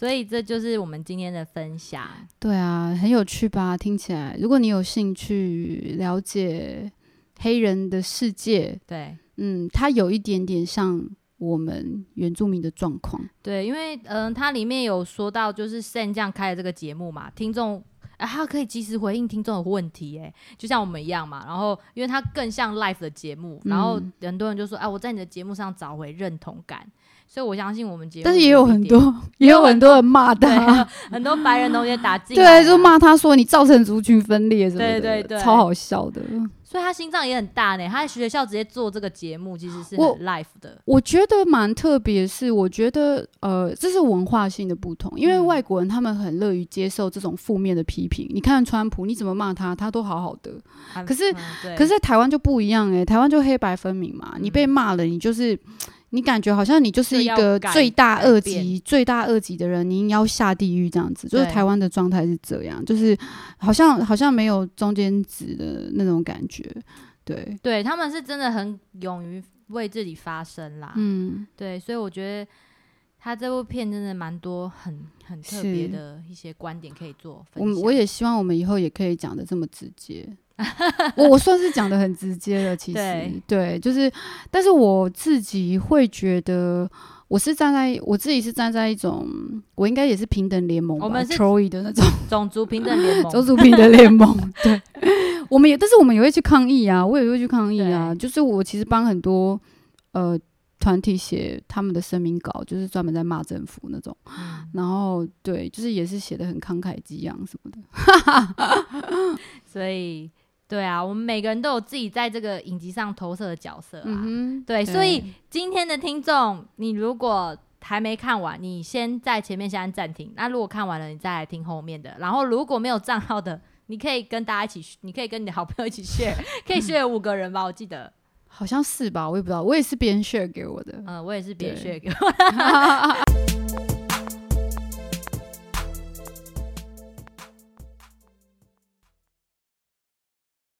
所以这就是我们今天的分享。对啊，很有趣吧？听起来，如果你有兴趣了解黑人的世界，对嗯，它有一点点像我们原住民的状况。对，因为嗯、它里面有说到，就是这样开的这个节目嘛，听众。啊，他可以及时回应听众的问题，哎，就像我们一样嘛。然后，因为它更像 live 的节目，然后嗯很多人就说，哎、我在你的节目上找回认同感。所以我相信我们节目，但是也有很多，也 也有有很多人骂他，很多白人同学打进来啊，对，就骂他说你造成族群分裂什么的，对对对超好笑的。所以他心脏也很大呢。他在学校直接做这个节目，其实是很 life 的。我觉得蛮特别，是我觉得呃，这是文化性的不同，因为嗯外国人他们很乐于接受这种负面的批评。你看川普，你怎么骂他，他都好好的。可是嗯可是在台湾就不一样诶、台湾就黑白分明嘛，你被嗯骂了，你就是。你感觉好像你就是一个罪大恶极、罪大恶极的人，你要下地狱这样子。就是台湾的状态是这样，就是好像好像没有中间值的那种感觉。对，对他们是真的很勇于为自己发声啦。嗯，对，所以我觉得他这部片真的蛮多很很特别的一些观点可以做分我。我也希望我们以后也可以讲的这么直接。我我算是讲的很直接了，其实对就是，但是我自己会觉得，我是站在我自己是站在一种，我应该也是平等联盟吧我们是，Troy 的那种 种族平等联盟，种族平等联盟。对，我们也，但是我们也会去抗议啊，我也会去抗议啊。就是我其实帮很多呃团体写他们的声明稿，就是专门在骂政府那种。嗯然后对，就是也是写的很慷慨激昂什么的。所以对啊，我们每个人都有自己在这个影集上投射的角色啊。嗯，对，所以今天的听众，你如果还没看完，你先在前面先按暂停。那如果看完了，你再来听后面的。然后如果没有账号的，你可以跟大家一起，你可以跟你的好朋友一起 share，可以 share 五个人吧，我记得。好像是吧，我也不知道，我也是别人 share 给我的。嗯、我也是别人 share 给我。